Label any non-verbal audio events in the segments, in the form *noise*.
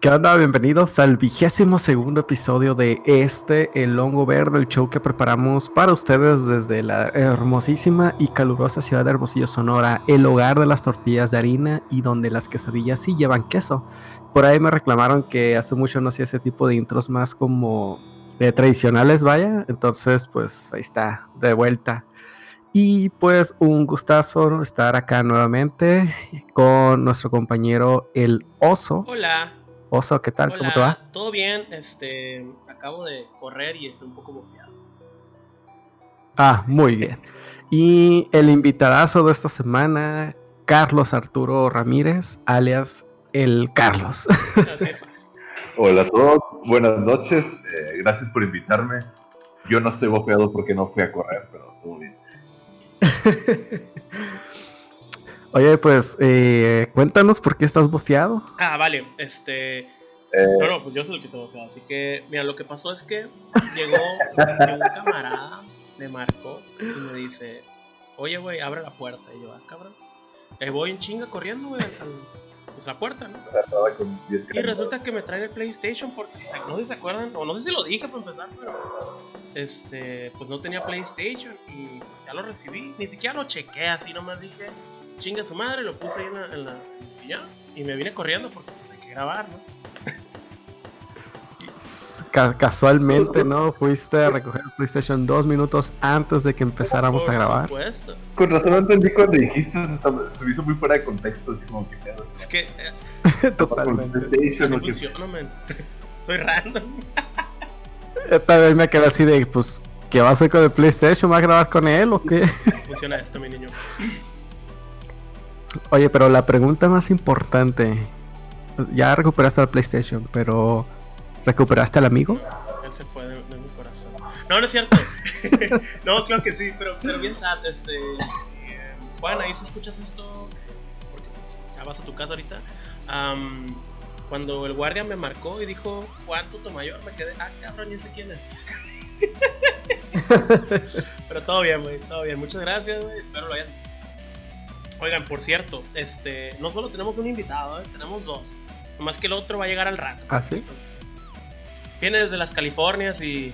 ¿Qué onda? Bienvenidos al vigésimo segundo episodio de este, el Hongo Verde, el show que preparamos para ustedes desde la hermosísima y calurosa ciudad de Hermosillo, Sonora, el hogar de las tortillas de harina y donde las quesadillas sí llevan queso. Por ahí me reclamaron que hace mucho no hacía ese tipo de intros más como eh, tradicionales, vaya. Entonces, pues ahí está, de vuelta. Y pues un gustazo estar acá nuevamente con nuestro compañero el Oso. Hola. Oso, ¿qué tal? ¿Cómo te va? Todo bien, este, acabo de correr y estoy un poco bofeado. Ah, muy bien. Y el invitadazo de esta semana, Carlos Arturo Ramírez, alias el Carlos. *laughs* Hola a todos, buenas noches, eh, gracias por invitarme. Yo no estoy bofeado porque no fui a correr, pero todo bien. *laughs* Oye, pues eh, cuéntanos por qué estás bofeado. Ah, vale, este. Eh. No, no, pues yo soy el que está bofeado. Así que, mira, lo que pasó es que llegó, un camarada, me marcó y me dice: Oye, güey, abre la puerta. Y yo, ah, cabrón. Eh, voy en chinga corriendo, güey, pues la puerta, ¿no? Y resulta que me traen el PlayStation porque, no sé si se acuerdan, o no sé si lo dije para empezar, pero este, pues no tenía PlayStation y pues ya lo recibí. Ni siquiera lo chequé, así nomás dije, chinga su madre, lo puse ahí en la, en la silla y me vine corriendo porque pues hay que grabar, ¿no? Casualmente, ¿no? Fuiste a recoger el PlayStation dos minutos antes de que empezáramos a grabar. Supuesto. Con razón no entendí cuando dijiste, se me hizo muy fuera de contexto, así como que... Es que... Eh, Totalmente. Así funciona, man. *laughs* Soy random. Tal vez me quedé así de, pues, ¿qué va a hacer con el PlayStation? ¿Va a grabar con él o qué? *laughs* Funciona esto, mi niño. Oye, pero la pregunta más importante, ya recuperaste el PlayStation, pero ¿recuperaste al amigo? Él se fue de, mi corazón. No, no es cierto. *laughs* no, creo que sí, pero, pero bien sad. Este, eh, Juan, ahí si escuchas esto, porque pues, ya vas a tu casa ahorita. Cuando el guardia me marcó y dijo Juan Sotomayor, me quedé, ah, cabrón, ni sé quién es. *laughs* Pero todo bien, güey, todo bien. Muchas gracias, güey. Espero lo hayan. Oigan, por cierto, este, no solo tenemos un invitado, ¿eh? tenemos dos. Nomás que el otro va a llegar al rato. ¿Ah, sí? Viene desde las Californias y,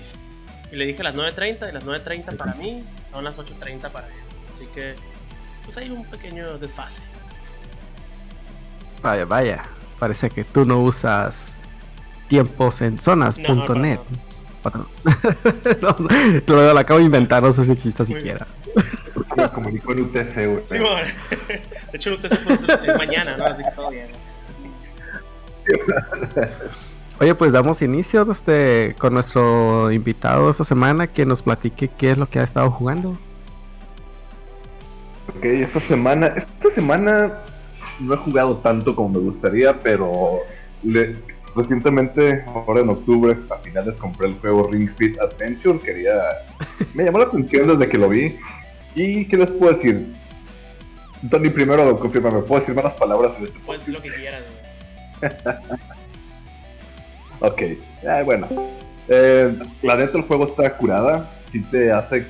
y le dije las 9.30 y las 9.30 para mí son las 8.30 para él. Así que, pues hay un pequeño desfase. Vaya, vaya. Parece que tú no usas tiempos en zonas.net. No, no, *laughs* lo, acabo de inventar, no sé si existe siquiera. Me comunicó en UTC, güey. Sí, bueno. *laughs* De hecho, UTC pues, es mañana, ¿no? Así que todo bien. *laughs* Oye, pues damos inicio este, con nuestro invitado esta semana que nos platique qué es lo que ha estado jugando. Ok, esta semana, esta semana no he jugado tanto como me gustaría, pero recientemente, ahora en octubre, a finales compré el juego Ring Fit Adventure. Quería. *laughs* Me llamó la atención desde que lo vi. ¿Y qué les puedo decir? Tony, primero confirma, ¿me puedo decir malas palabras en este Puedes decir lo que quieras, *laughs* ok, eh, bueno. Eh, la neta, el juego está curada. Si te hace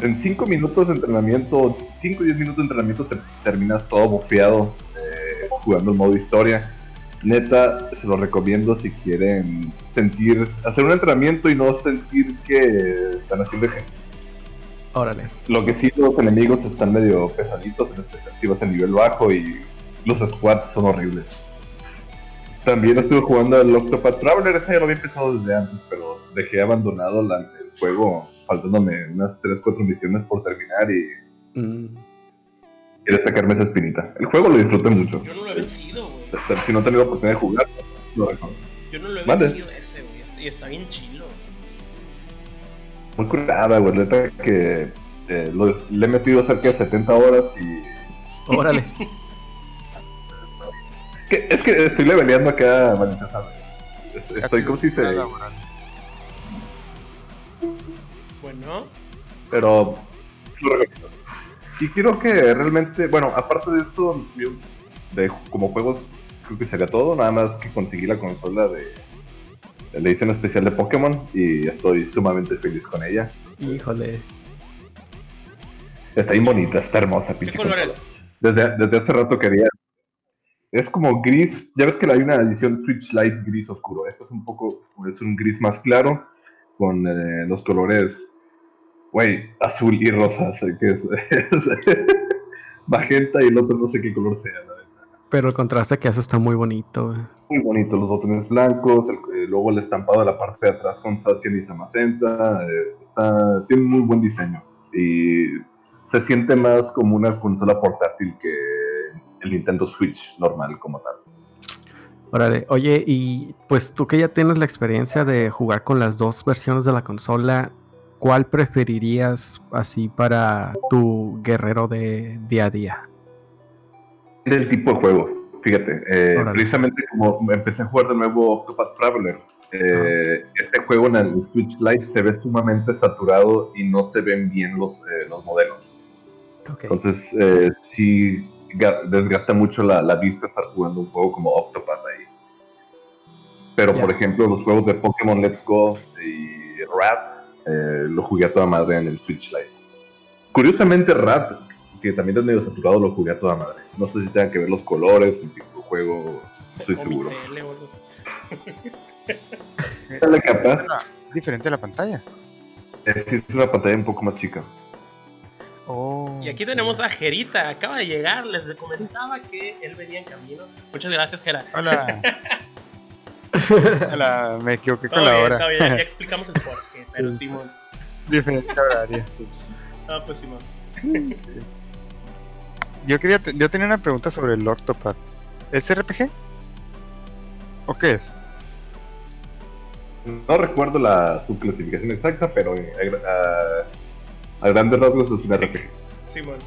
en 5 minutos de entrenamiento, 5 o 10 minutos de entrenamiento te terminas todo bofeado eh, jugando el modo historia. Neta, se lo recomiendo si quieren sentir, hacer un entrenamiento y no sentir que están haciendo ejercicio. Órale. Lo que sí, los enemigos están medio pesaditos, en especial si vas en nivel bajo y los squats son horribles. También estuve jugando al Octopath Traveler, ese ya lo había empezado desde antes, pero dejé abandonado el juego faltándome unas 3-4 misiones por terminar y. Mm. Quiero sacarme esa espinita. El juego lo disfruté mucho. Yo no lo he vencido, güey. Si no he tenido oportunidad de jugar, lo Yo no lo he vencido ese, güey. Y está bien chilo. Muy curada, güey. Neta que eh, le he metido cerca de 70 horas y. Órale. *laughs* es que estoy leveleando acá, Valencia, Estoy como si se. Bueno. Pero Y quiero que realmente, bueno, aparte de eso, de como juegos, creo que sería todo. Nada más que conseguí la consola de, la edición especial de Pokémon y estoy sumamente feliz con ella. Híjole. Está bien bonita, está hermosa. ¿Qué colores? Desde, desde hace rato quería. Es como gris. Ya ves que hay una edición Switch Lite gris oscuro. Este es un poco, es un gris más claro con eh, los colores, güey, azul y rosa. que *laughs* es, magenta y el otro no sé qué color sea, la verdad. Pero el contraste que hace está muy bonito, Muy bonito, los botones blancos, el, luego el estampado de la parte de atrás con Saskia y Samacenta. Eh, está, tiene muy buen diseño. Y se siente más como una consola portátil que el Nintendo Switch normal como tal. Órale, oye, y pues tú que ya tienes la experiencia de jugar con las dos versiones de la consola, ¿cuál preferirías así para tu guerrero de día a día? Del tipo de juego, fíjate. Eh, precisamente como empecé a jugar de nuevo Octopath Traveler, eh, este juego en el Switch Lite se ve sumamente saturado y no se ven bien los, eh, los modelos. Entonces, eh, sí desgasta mucho la, vista estar jugando un juego como Octopath ahí. Pero, por ejemplo, los juegos de Pokémon Let's Go y Rat, eh, lo jugué a toda madre en el Switch Lite. Curiosamente, Rat, que también es medio saturado, lo jugué a toda madre. No sé si tengan que ver los colores, el tipo de juego, estoy seguro. Dale capaz. Diferente la pantalla. Es, es una pantalla un poco más chica. Oh. Y aquí tenemos a Gerita, acaba de llegar, les comentaba que él venía en camino. Muchas gracias, Gera. Hola. *laughs* Hola, me equivoqué con la hora. ya *laughs* explicamos el porqué, pero Simón. Diferente horario. *laughs* Ah, pues Simón. Yo quería, yo tenía una pregunta sobre el Octopath. ¿Es RPG? ¿O qué es? No recuerdo la subclasificación exacta, pero eh, uh, a grandes rasgos es un RPG. Simón.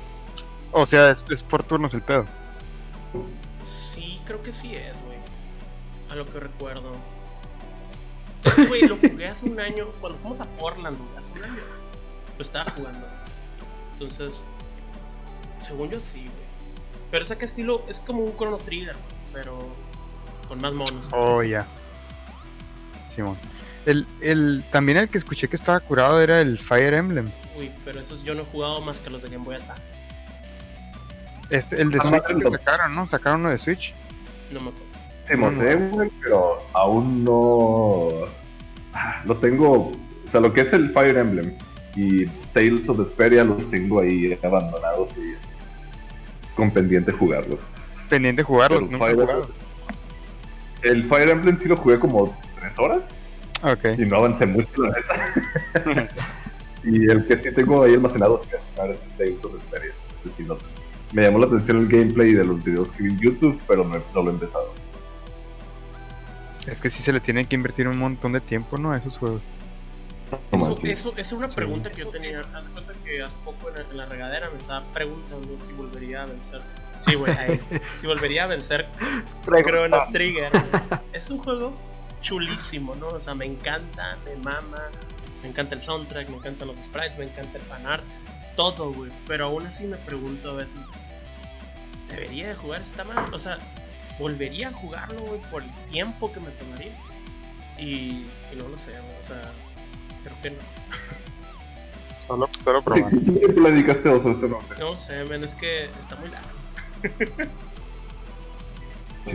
O sea, es, por turnos el pedo. Sí, creo que sí es, güey. A lo que recuerdo. Güey, lo jugué hace un año. Cuando fuimos a Portland, güey, hace un año. Lo estaba jugando. Entonces, según yo sí, güey. Pero ese que estilo es como un Chrono Trigger, pero con más monos. Oh, ya. Simón. El, el, también el que escuché que estaba curado era el Fire Emblem. Uy, pero esos yo no he jugado más que los de Game Boy Advance. Es el de ah, Switch que sacaron, ¿no? Sacaron uno de Switch. No me acuerdo. Sí, pero aún no. Lo tengo. O sea, lo que es el Fire Emblem y Tales of Vesperia los tengo ahí abandonados y con pendiente jugarlos. Pendiente jugarlos, no El Fire Emblem sí lo jugué como tres horas. Ok. Y no avancé mucho, la neta. *laughs* Y el que sí tengo ahí almacenado es Tales of Vesperia. me llamó la atención el gameplay de los videos que vi en YouTube, pero no, lo he empezado. Es que sí se le tiene que invertir un montón de tiempo, ¿no? A esos juegos. Eso, eso, es una pregunta que yo tenía. Haz cuenta que hace poco en la, regadera me estaba preguntando si volvería a vencer. Sí, güey, *laughs* si volvería a vencer Chrono Trigger. Es un juego chulísimo, ¿no? O sea, me encanta, me mama. Me encanta el soundtrack, me encantan los sprites, me encanta el fanart, todo, güey. Pero aún así me pregunto a veces, ¿debería de jugar esta mal? O sea, ¿volvería a jugarlo, güey, por el tiempo que me tomaría? Y, no lo sé, güey. O sea, creo que no. Solo, solo probar. ¿Qué le dedicaste a ese nombre? No sé, men, es que está muy largo.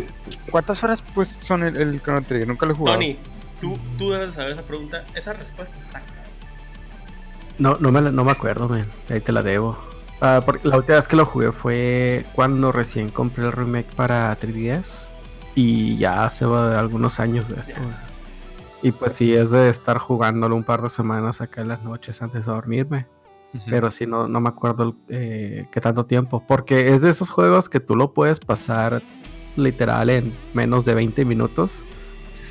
*laughs* ¿Cuántas horas pues son el, el Chrono Trigger? Nunca lo he jugado. Tony, Tú, tú debes saber esa pregunta, esa respuesta exacta. No, no me, no me acuerdo, man. Ahí te la debo. Ah, porque la última vez que lo jugué fue cuando recién compré el remake para 3DS. Y ya hace algunos años de eso. Y pues sí, es de estar jugándolo un par de semanas acá en las noches antes de dormirme. Pero sí, no, no me acuerdo eh, qué tanto tiempo. Porque es de esos juegos que tú lo puedes pasar literal en menos de 20 minutos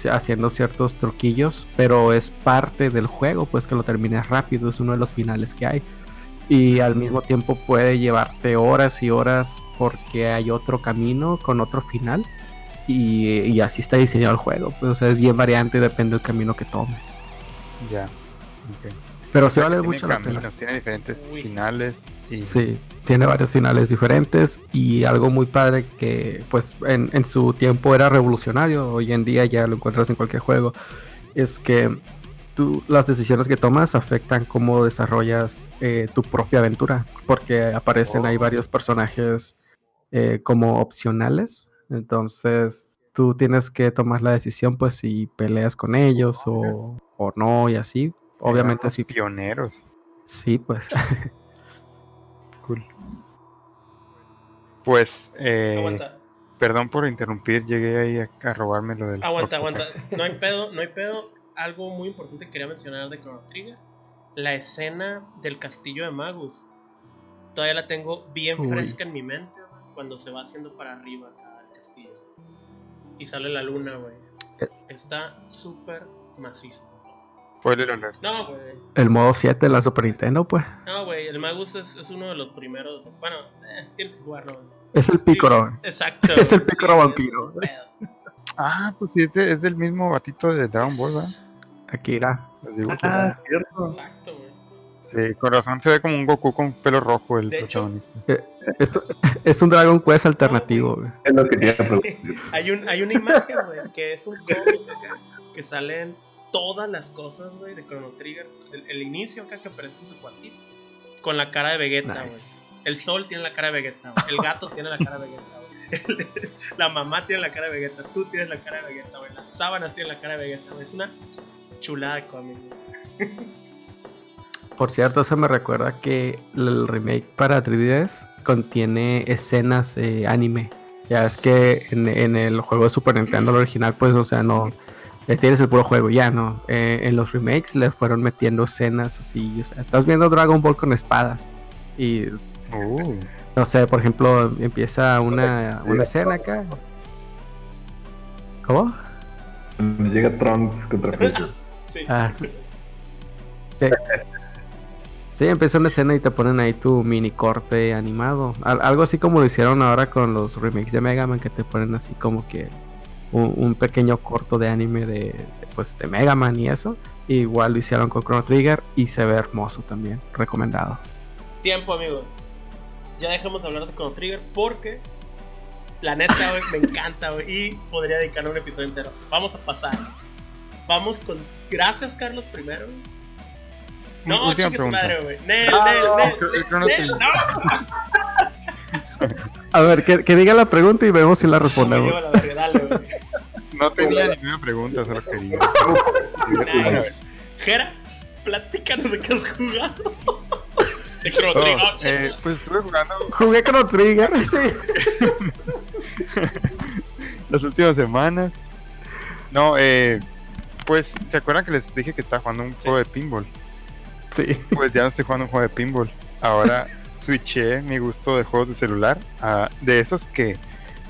haciendo ciertos truquillos, pero es parte del juego, pues que lo termines rápido, es uno de los finales que hay. Y al mismo tiempo puede llevarte horas y horas porque hay otro camino con otro final. Y, así está diseñado el juego. Pues, o sea, es bien variante, depende del camino que tomes. Ya. Pero sí vale mucho la pena. Tiene diferentes finales. Y... Sí, tiene varios finales diferentes y algo muy padre que pues en, en, su tiempo era revolucionario, hoy en día ya lo encuentras en cualquier juego, es que tú, las decisiones que tomas afectan cómo desarrollas eh, tu propia aventura, porque aparecen ahí oh. varios personajes eh, como opcionales Entonces, tú tienes que tomar la decisión, pues, si peleas con ellos o, o no y así. Obviamente, Eran sí. Pioneros. Sí, pues. *laughs* Cool. Pues, eh, Aguanta, perdón por interrumpir, llegué ahí a, a robarme lo del. aguanta, aguanta. No hay *laughs* pedo, no hay pedo. Algo muy importante que quería mencionar de Chrono Trigger. La escena del castillo de Magus. Todavía la tengo bien Uy. fresca en mi mente, Cuando se va haciendo para arriba acá el castillo. Y sale la luna, güey. Eh. Está súper macizo. No, güey. El modo 7 de la Super Nintendo, pues. No, güey. El Magus es, es uno de los primeros. Bueno, eh, tienes que jugarlo. güey. Es el Piccolo. Exacto. *laughs* Es el pícaro sí, vampiro. Ah, pues sí, es, de- es del mismo batito de Dragon Ball, ¿verdad? Akira. Ah, cierto. Exacto, güey. Sí, con razón se ve como un Goku con pelo rojo el De hecho- protagonista. Es, es un Dragon Quest alternativo, güey. Es lo que preguntar. *laughs* hay, un, hay una imagen, güey, que es un cómic acá, que salen todas las cosas, güey, de Chrono Trigger. El, el inicio acá que aparece el cuartito. Con la cara de Vegeta, güey. Nice. El sol tiene la cara de Vegeta, güey. El gato *laughs* tiene la cara de Vegeta, güey. La mamá tiene la cara de Vegeta. Tú tienes la cara de Vegeta, güey. Las sábanas tienen la cara de Vegeta, güey. Es una chulada de cómic. Por cierto, eso me recuerda que el remake para 3DS contiene escenas eh, anime. Ya es que en, en el juego de Super Nintendo el original, pues, o sea, no. Tienes el puro juego, ya no. Eh, en los remakes le fueron metiendo escenas así. O sea, estás viendo Dragon Ball con espadas. Y Uh, no sé, por ejemplo, empieza una, una escena acá. ¿Cómo? Llega Trunks contra *laughs* Freezer. Sí. Ah. Sí. Sí, empieza una escena y te ponen ahí tu mini corte animado. Al- algo así como lo hicieron ahora con los remakes de Mega Man, que te ponen así como que un, un pequeño corto de anime de, de, pues, de Mega Man y eso. Igual lo hicieron con Chrono Trigger y se ve hermoso también. Recomendado. Tiempo, amigos. Ya dejemos de hablar de Chrono Trigger porque la neta, güey, me encanta, güey. Y podría dedicarle un episodio entero. Vamos a pasar. Vamos con. Gracias, Carlos, primero. No, chique tu madre, güey. Nel, No, Nel, no, Nel, Nel, no. A ver, que, que diga la pregunta y vemos si la respondemos. la *laughs* dale, no tenía ninguna pregunta, solo quería. Nice. Jera, platícanos de qué has jugado. De Chrono Oh, Trigger. eh, pues estuve jugando Jugué Chrono Trigger, sí. *laughs* las últimas semanas. No, eh, pues, ¿se acuerdan que les dije que estaba jugando un Sí. juego de pinball? Sí. Pues ya no estoy jugando un juego de pinball. Ahora switché mi gusto de juegos de celular a de esos que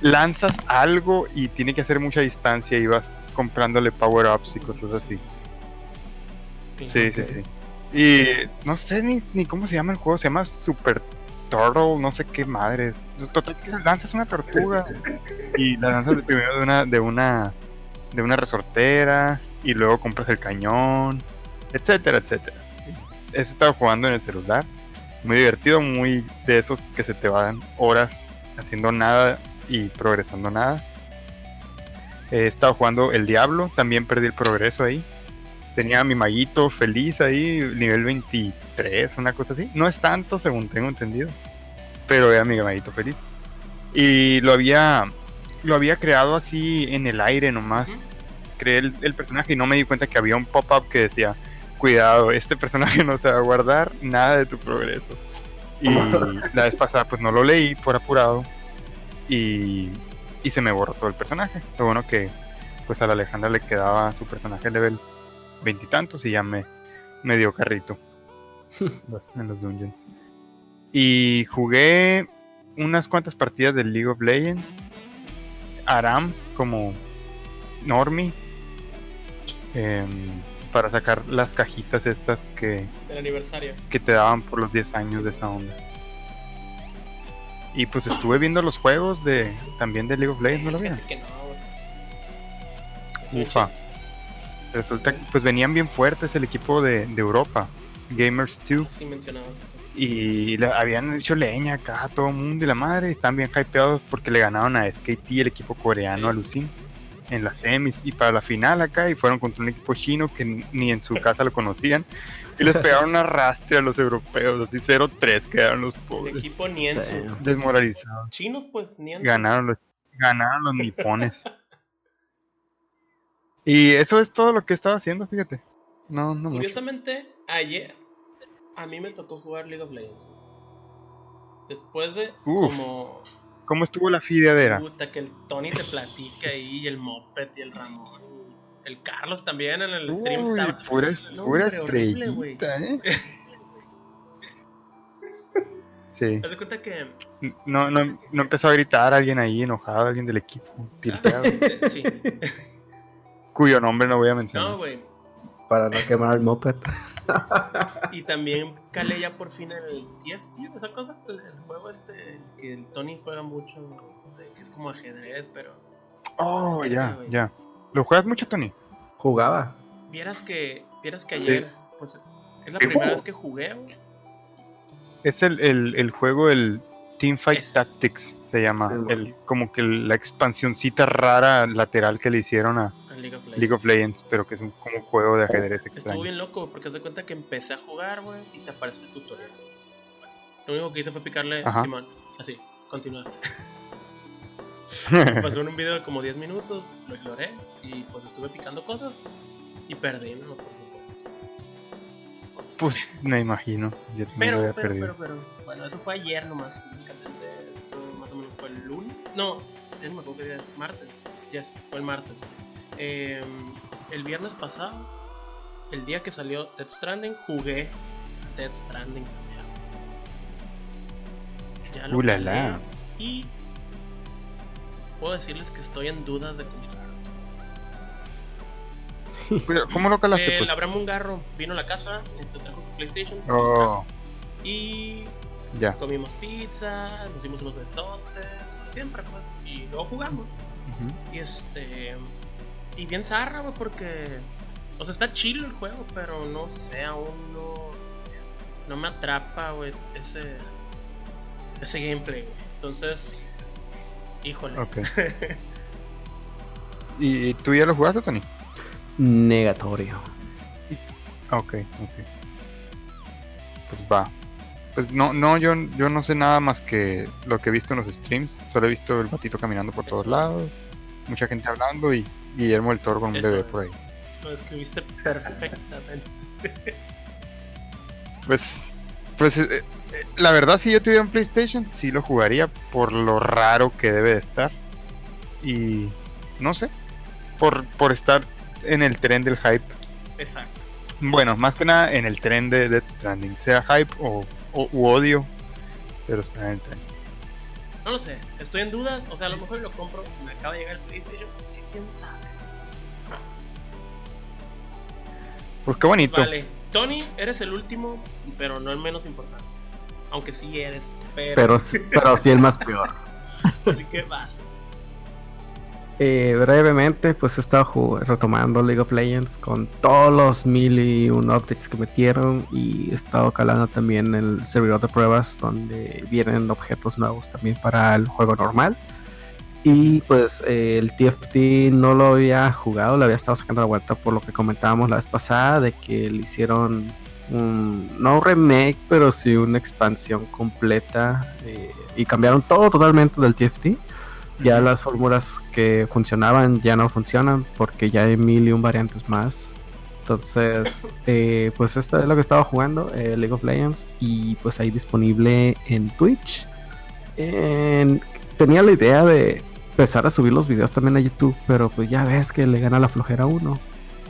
lanzas algo y tiene que hacer mucha distancia y vas comprándole power-ups y cosas así. Sí, sí, sí. Y no sé ni, ni cómo se llama el juego, se llama Super Turtle, no sé qué madres. Total que lanzas una tortuga y la lanzas de primero de una, de una, de una resortera y luego compras el cañón, etcétera, etcétera. He estado jugando en el celular, muy divertido, muy de esos que se te van horas haciendo nada y progresando nada. He estado jugando el Diablo, también perdí el progreso ahí tenía a mi maguito feliz ahí, nivel 23, una cosa así. No es tanto, según tengo entendido, pero era mi maguito feliz. Y lo había, lo había creado así en el aire nomás. Creé el, el personaje y no me di cuenta que había un pop-up que decía, cuidado, este personaje *laughs* no se va a guardar nada de tu progreso. Y *laughs* la vez pasada pues no lo leí por apurado y, y se me borró todo el personaje. Lo bueno que pues a la Alejandra le quedaba su personaje level veintitantos y ya me, me dio carrito *laughs* los- en los dungeons. Y jugué unas cuantas partidas del League of Legends. Aram como Normie. em, para sacar las cajitas estas que, Del aniversario. que te daban por los 10 años de esa onda. Y pues estuve viendo los juegos de también de League of Legends, ¿no lo vieron? Que no, Ufa. Resulta que pues venían bien fuertes el equipo de, de Europa, Gamers 2. Así mencionabas eso. Y le habían hecho leña acá a todo el mundo y la madre. y Están bien hypeados porque le ganaron a SKT, el equipo coreano, Sí. a Lucin, en las semis. Y para la final acá, y fueron contra un equipo chino que ni- en su casa lo conocían. Y les *laughs* pegaron un arrastre a los europeos, así 0-3 quedaron los El pobres. equipo Niensu. Damn. Desmoralizados. Chinos, pues, Niensu. Ganaron los, Ganaron los nipones. *laughs* y eso es todo lo que estaba haciendo, fíjate. No, no mucho. Curiosamente, ayer a mí me tocó jugar League of Legends. Después de Uf. como ¿Cómo estuvo la fideadera? puta que el Tony te platica ahí, y el Moped y el Ramón. El Carlos también en el stream Uy, estaba. pura, No, pura hombre, horrible, estrellita, ¿eh? Sí. Haz de cuenta que. No, no, no empezó a gritar alguien ahí enojado, alguien del equipo, tilteado, eh, *laughs* sí. cuyo nombre no voy a mencionar. No, güey. Para no quemar el moped. *laughs* Y también calé ya por fin el TFT, esa cosa, el, el juego este que el Tony juega mucho, que es como ajedrez, pero oh, ya, ya. ¿Lo juegas mucho, Tony? Jugaba. vieras que vieras que ayer, pues es la primera vez que jugué, güey. Es el, el, el juego, el Teamfight Es- Tactics, se llama. Sí, el, como que la expansioncita rara lateral que le hicieron a a League of Legends. League of Legends, pero que es un como un juego de ajedrez Estuvo extraño. bien loco porque de cuenta que empecé a jugar, güey, y te aparece el tutorial. Lo único que hice fue picarle Ajá. Simón, así, continuar. *laughs* Pasó en un video de como 10 minutos, lo ignoré y pues estuve picando cosas y perdí, ¿no? Por supuesto. pues me imagino. Yo Pero, pero, perdido. pero, pero, bueno, eso fue ayer nomás, específicamente. Esto más o menos fue el lunes. No, no me acuerdo qué día es, martes. Yes, fue el martes. Eh, el viernes pasado, el día que salió Dead Stranding, jugué Dead Stranding también. Ya lo Uh, la, calé la. Y puedo decirles que estoy en dudas de comprar. *laughs* Pero, ¿Cómo lo calaste? El Pues? Abraham Mungarro vino a la casa, este, trajo su PlayStation Oh, y ya. comimos pizza, nos dimos unos besotes, siempre pues, y luego jugamos. Y este. Y bien zarra, güey, porque. O sea, está chido el juego, pero no sé, aún no. No me atrapa, güey, ese. Ese gameplay, güey. Entonces. Híjole. Ok. *laughs* ¿Y tú ya lo jugaste, Tony? Negatorio. Ok, ok. Pues va. Pues no, no, yo, yo no sé nada más que lo que he visto en los streams. Solo he visto el patito caminando por todos lados, mucha gente hablando y Guillermo el Toro con un bebé por ahí. Lo describiste perfectamente. *laughs* Pues, pues eh, eh, la verdad, si yo tuviera un PlayStation, sí lo jugaría por lo raro que debe de estar. Y no sé, por, por estar en el tren del hype. Exacto. Bueno, más que nada en el tren de Death Stranding, sea hype o, o u odio, pero está en el tren. No lo sé, estoy en dudas. O sea, a lo mejor lo compro. Me acaba de llegar el PlayStation, pues quién sabe. Pues qué bonito. Vale, Tony, eres el último, pero no el menos importante. Aunque sí eres, pero. Pero, sí- pero sí el más peor. *laughs* Así que vas. Eh, brevemente, pues he estado retomando League of Legends con todos los mil y un updates que metieron y he estado calando también el servidor de pruebas donde vienen objetos nuevos también para el juego normal. Y pues eh, el TFT no lo había jugado, le había estado sacando la vuelta por lo que comentábamos la vez pasada de que le hicieron un, no un remake, pero sí una expansión completa eh, y cambiaron todo totalmente del TFT ya las fórmulas que funcionaban ya no funcionan porque ya hay mil y un variantes más. Entonces, *laughs* eh, pues esto es lo que estaba jugando, eh, League of Legends, y pues ahí disponible en Twitch. En- tenía la idea de empezar a subir los videos también a YouTube, pero pues ya ves que le gana la flojera a uno.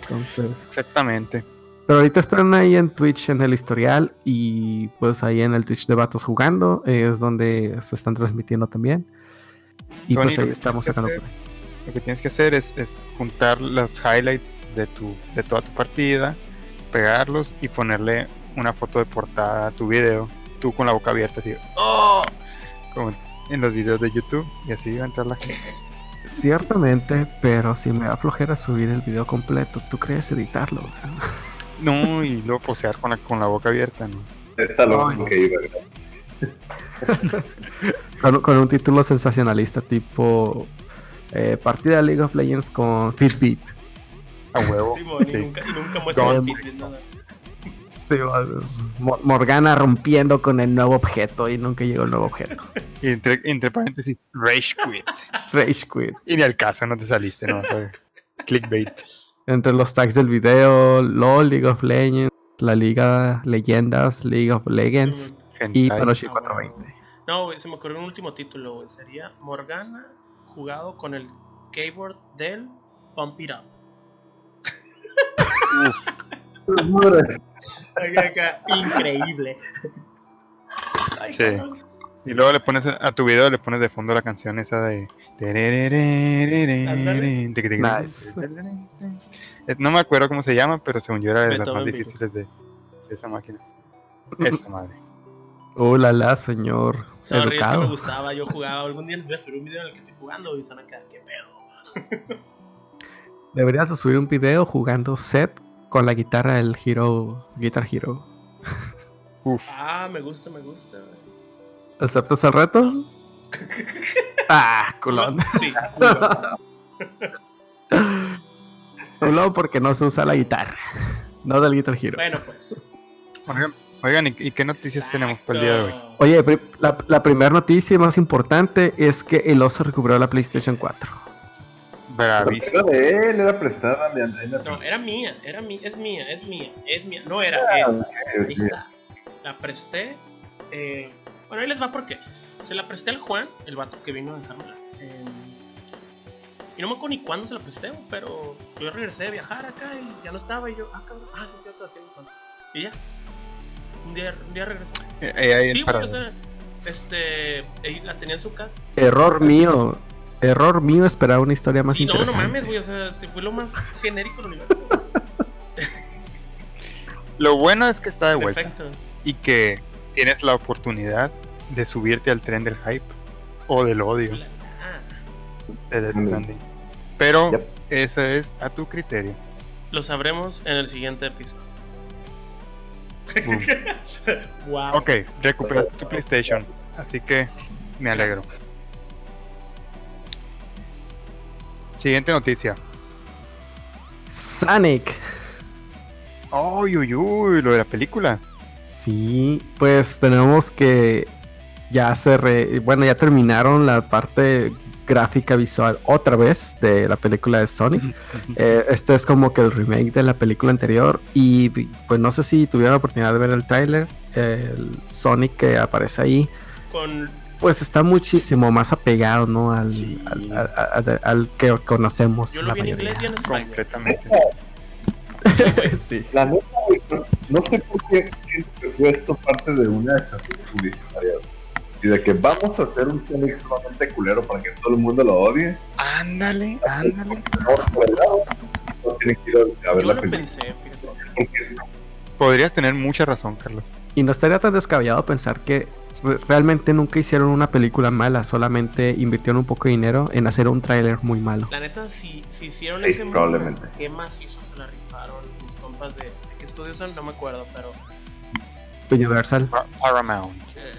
Entonces, Exactamente. pero ahorita están ahí en Twitch en el historial y pues ahí en el Twitch de Vatos jugando es donde se están transmitiendo también. Y Tony, pues ahí estamos sacando hacer-. Lo que tienes que hacer es, es juntar los highlights de tu de toda tu partida, pegarlos y ponerle una foto de portada a tu video, tú con la boca abierta así, ¡oh! como en los videos de YouTube y así va a entrar la gente. Ciertamente, pero si me da flojera subir el video completo, ¿tú crees editarlo? No, y luego posear con la, con la boca abierta, ¿no? Está lo no. que iba. *laughs* Con, con un título sensacionalista tipo eh, partida de League of Legends con Fitbit. A huevo. Y sí. nunca, y nunca muestra el Don- feed ni nada. Sí, Morgana rompiendo con el nuevo objeto y nunca llegó el nuevo objeto. Y *laughs* entre, entre paréntesis, Rage Quit. *laughs* Rage Quit. Y ni al caso, no te saliste, no. Clickbait. Entre los tags del video, LOL, League of Legends, la Liga Leyendas, League of Legends y Hentai. Panoshi Ah, 420. No, güey, se me ocurrió un último título, güey. Sería Morgana jugado con el keyboard del Pump It Up. Increíble. Ay, Sí. Y luego le pones a tu video, le pones de fondo la canción esa de. Nice. No me acuerdo cómo se llama, pero según yo era de las más difíciles de, de esa máquina. Esa madre. Oh, la la, señor. Sorry, es que me gustaba, yo jugaba. Algún día les voy a subir un video en el que estoy jugando y son acá, ¿qué pedo? Deberías de subir un video jugando set con la guitarra del Hero, Guitar Hero. Uf. Ah, me gusta, me gusta, güey. ¿Aceptas el reto? *laughs* ah, culón. Sí. *laughs* Culón porque no se usa la guitarra. No del Guitar Hero. Bueno, pues. Oigan, oigan, ¿y, y qué noticias tenemos para el día de hoy? Oye, la primera noticia más importante es que el oso recuperó la PlayStation 4. Bravísimo. Era de él, era prestada. me- me- No, era mía, era mía, es mía, es mía, es mía. No era, Ah, es. Ahí está. La presté. eh, bueno, ahí les va por qué. Se la presté al Juan, el vato que vino a dejármela. eh, y no me acuerdo ni cuándo se la presté, pero yo regresé de viajar acá y ya no estaba. Y yo, ah, cabrón, ah, sí, cierto, la tengo Juan. Y ya. Un día, un día regresó. Eh, ahí Sí, güey, o sea, este. la tenía en su casa. Error mío. Error mío esperaba una historia más Sí, no, no interesante. mames, güey, o sea, te fue lo más genérico del universo. *laughs* Lo bueno es que está de vuelta Perfecto. y que tienes la oportunidad de subirte al tren del hype o del odio Ah, de Death Mm. Stranding. Pero Yep. eso es a tu criterio. lo sabremos en el siguiente episodio. *laughs* Wow. Ok, recuperaste tu PlayStation, así que me alegro. Siguiente noticia. Sonic. Uy, uy, uy, lo de la película. Sí, pues tenemos que ya se re- bueno, ya terminaron la parte gráfica visual otra vez de la película de Sonic. Eh, este es como que el remake de la película anterior y pues no sé si tuvieron la oportunidad de ver el tráiler, el Sonic que aparece ahí, Con pues está muchísimo más apegado, ¿no? Al, Sí. al, al- al- al que conocemos. yo la lo vi en mayoría. inglés y en español. Completamente. *laughs* sí. La neta, güey, no, no sé por qué siento que fue esto parte de una estrategia publicitaria. Y de que vamos a hacer un Sonic sumamente culero para que todo el mundo lo odie. Ándale, ándale. No, tienen que ir a, ver Yo la lo película. pensé, fíjate. Porque Podrías tener mucha razón, Carlos. Y no estaría tan descabellado pensar que realmente nunca hicieron una película mala, solamente invirtieron un poco de dinero en hacer un tráiler muy malo. La neta, si, si hicieron Sí, ese mundo, probablemente. ¿qué más hizo? Se la rifaron mis compas de, de qué estudios son, no me acuerdo, pero Universal. Pa- Paramount. eh,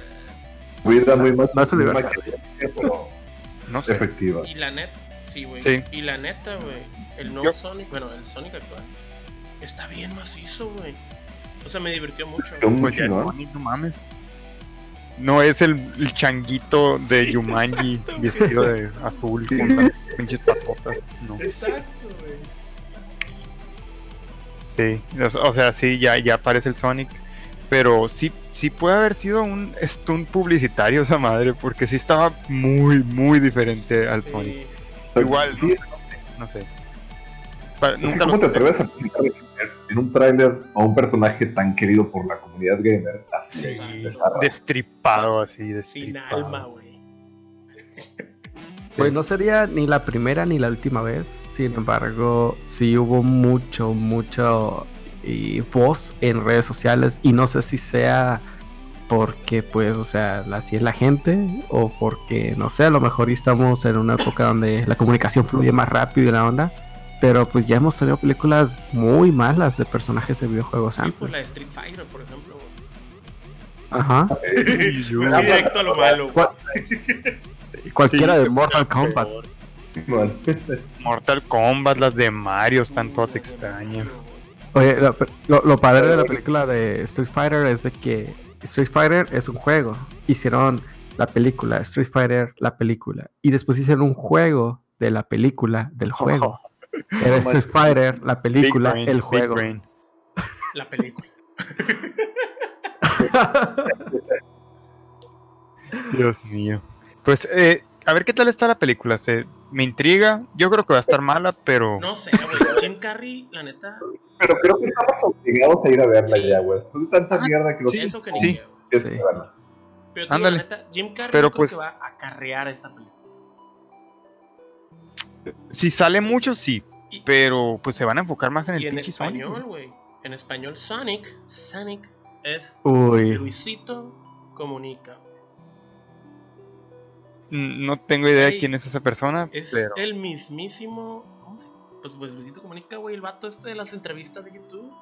Cuida muy más. Muy universal. pero No sé. efectiva. y la neta, sí, güey. Sí. Y la neta, güey, el nuevo Yo- Sonic, bueno, el Sonic actual, está bien macizo, güey. O sea, me divirtió mucho. Yo mucho, no mames. No es el, el changuito de Sí, Yumanji exacto, güey. vestido de azul con las pinches patotas. No. Exacto, güey. Sí, o sea, sí, ya, ya aparece el Sonic. Pero sí, sí puede haber sido un stunt publicitario esa madre, porque sí estaba muy, muy diferente al Sí. Sonic. Igual, Sí, no sé. Pa- Así nunca ¿Cómo lo te atreves a poner en un tráiler a un personaje tan querido por la comunidad gamer? Así, Sí. destripado así, Sin destripado. alma, güey. Pues no sería ni la primera ni la última vez. Sin embargo, sí hubo mucho, mucho y voz en redes sociales. Y no sé si sea porque, pues, o sea, así es la gente. O porque, no sé, a lo mejor estamos en una época donde la comunicación fluye más rápido y la onda. Pero pues ya hemos tenido películas muy malas de personajes de videojuegos Sí, antes. la de Street Fighter, por ejemplo. Ajá. *laughs* Directo a lo malo. güey. Cual- Sí, cualquiera Sí, de Mortal Kombat. Mortal Kombat, las de Mario, están todas extrañas. Oye, lo, lo- lo padre de la película de Street Fighter es de que Street Fighter es un juego. Hicieron la película Street Fighter, la película. Y después hicieron un juego de la película del juego. *laughs* Era Street Fighter, la película, brain, el big juego. brain. La película. *laughs* Dios mío. Pues, eh, a ver qué tal está la película. Se, me intriga. Yo creo que va a estar mala, pero. No sé, güey. Jim Carrey, la neta, Pero creo que estamos obligados a ir a verla Sí. ya, güey. Después de tanta Ah, mierda que no sí, eso que ni sí. tienes Sí. Pero Ándale. la neta, Jim Carrey Pero yo creo pues- que va a acarrear esta película. Si sale mucho, sí. Y- Pero pues se van a enfocar más en el Y en pinche Sonic, español, güey. En español, Sonic, Sonic es Uy, Luisito Comunica. No tengo idea de quién es esa persona, Es pero el mismísimo. ¿Cómo se Pues, pues Luisito Comunica, güey, el vato este de las entrevistas de YouTube.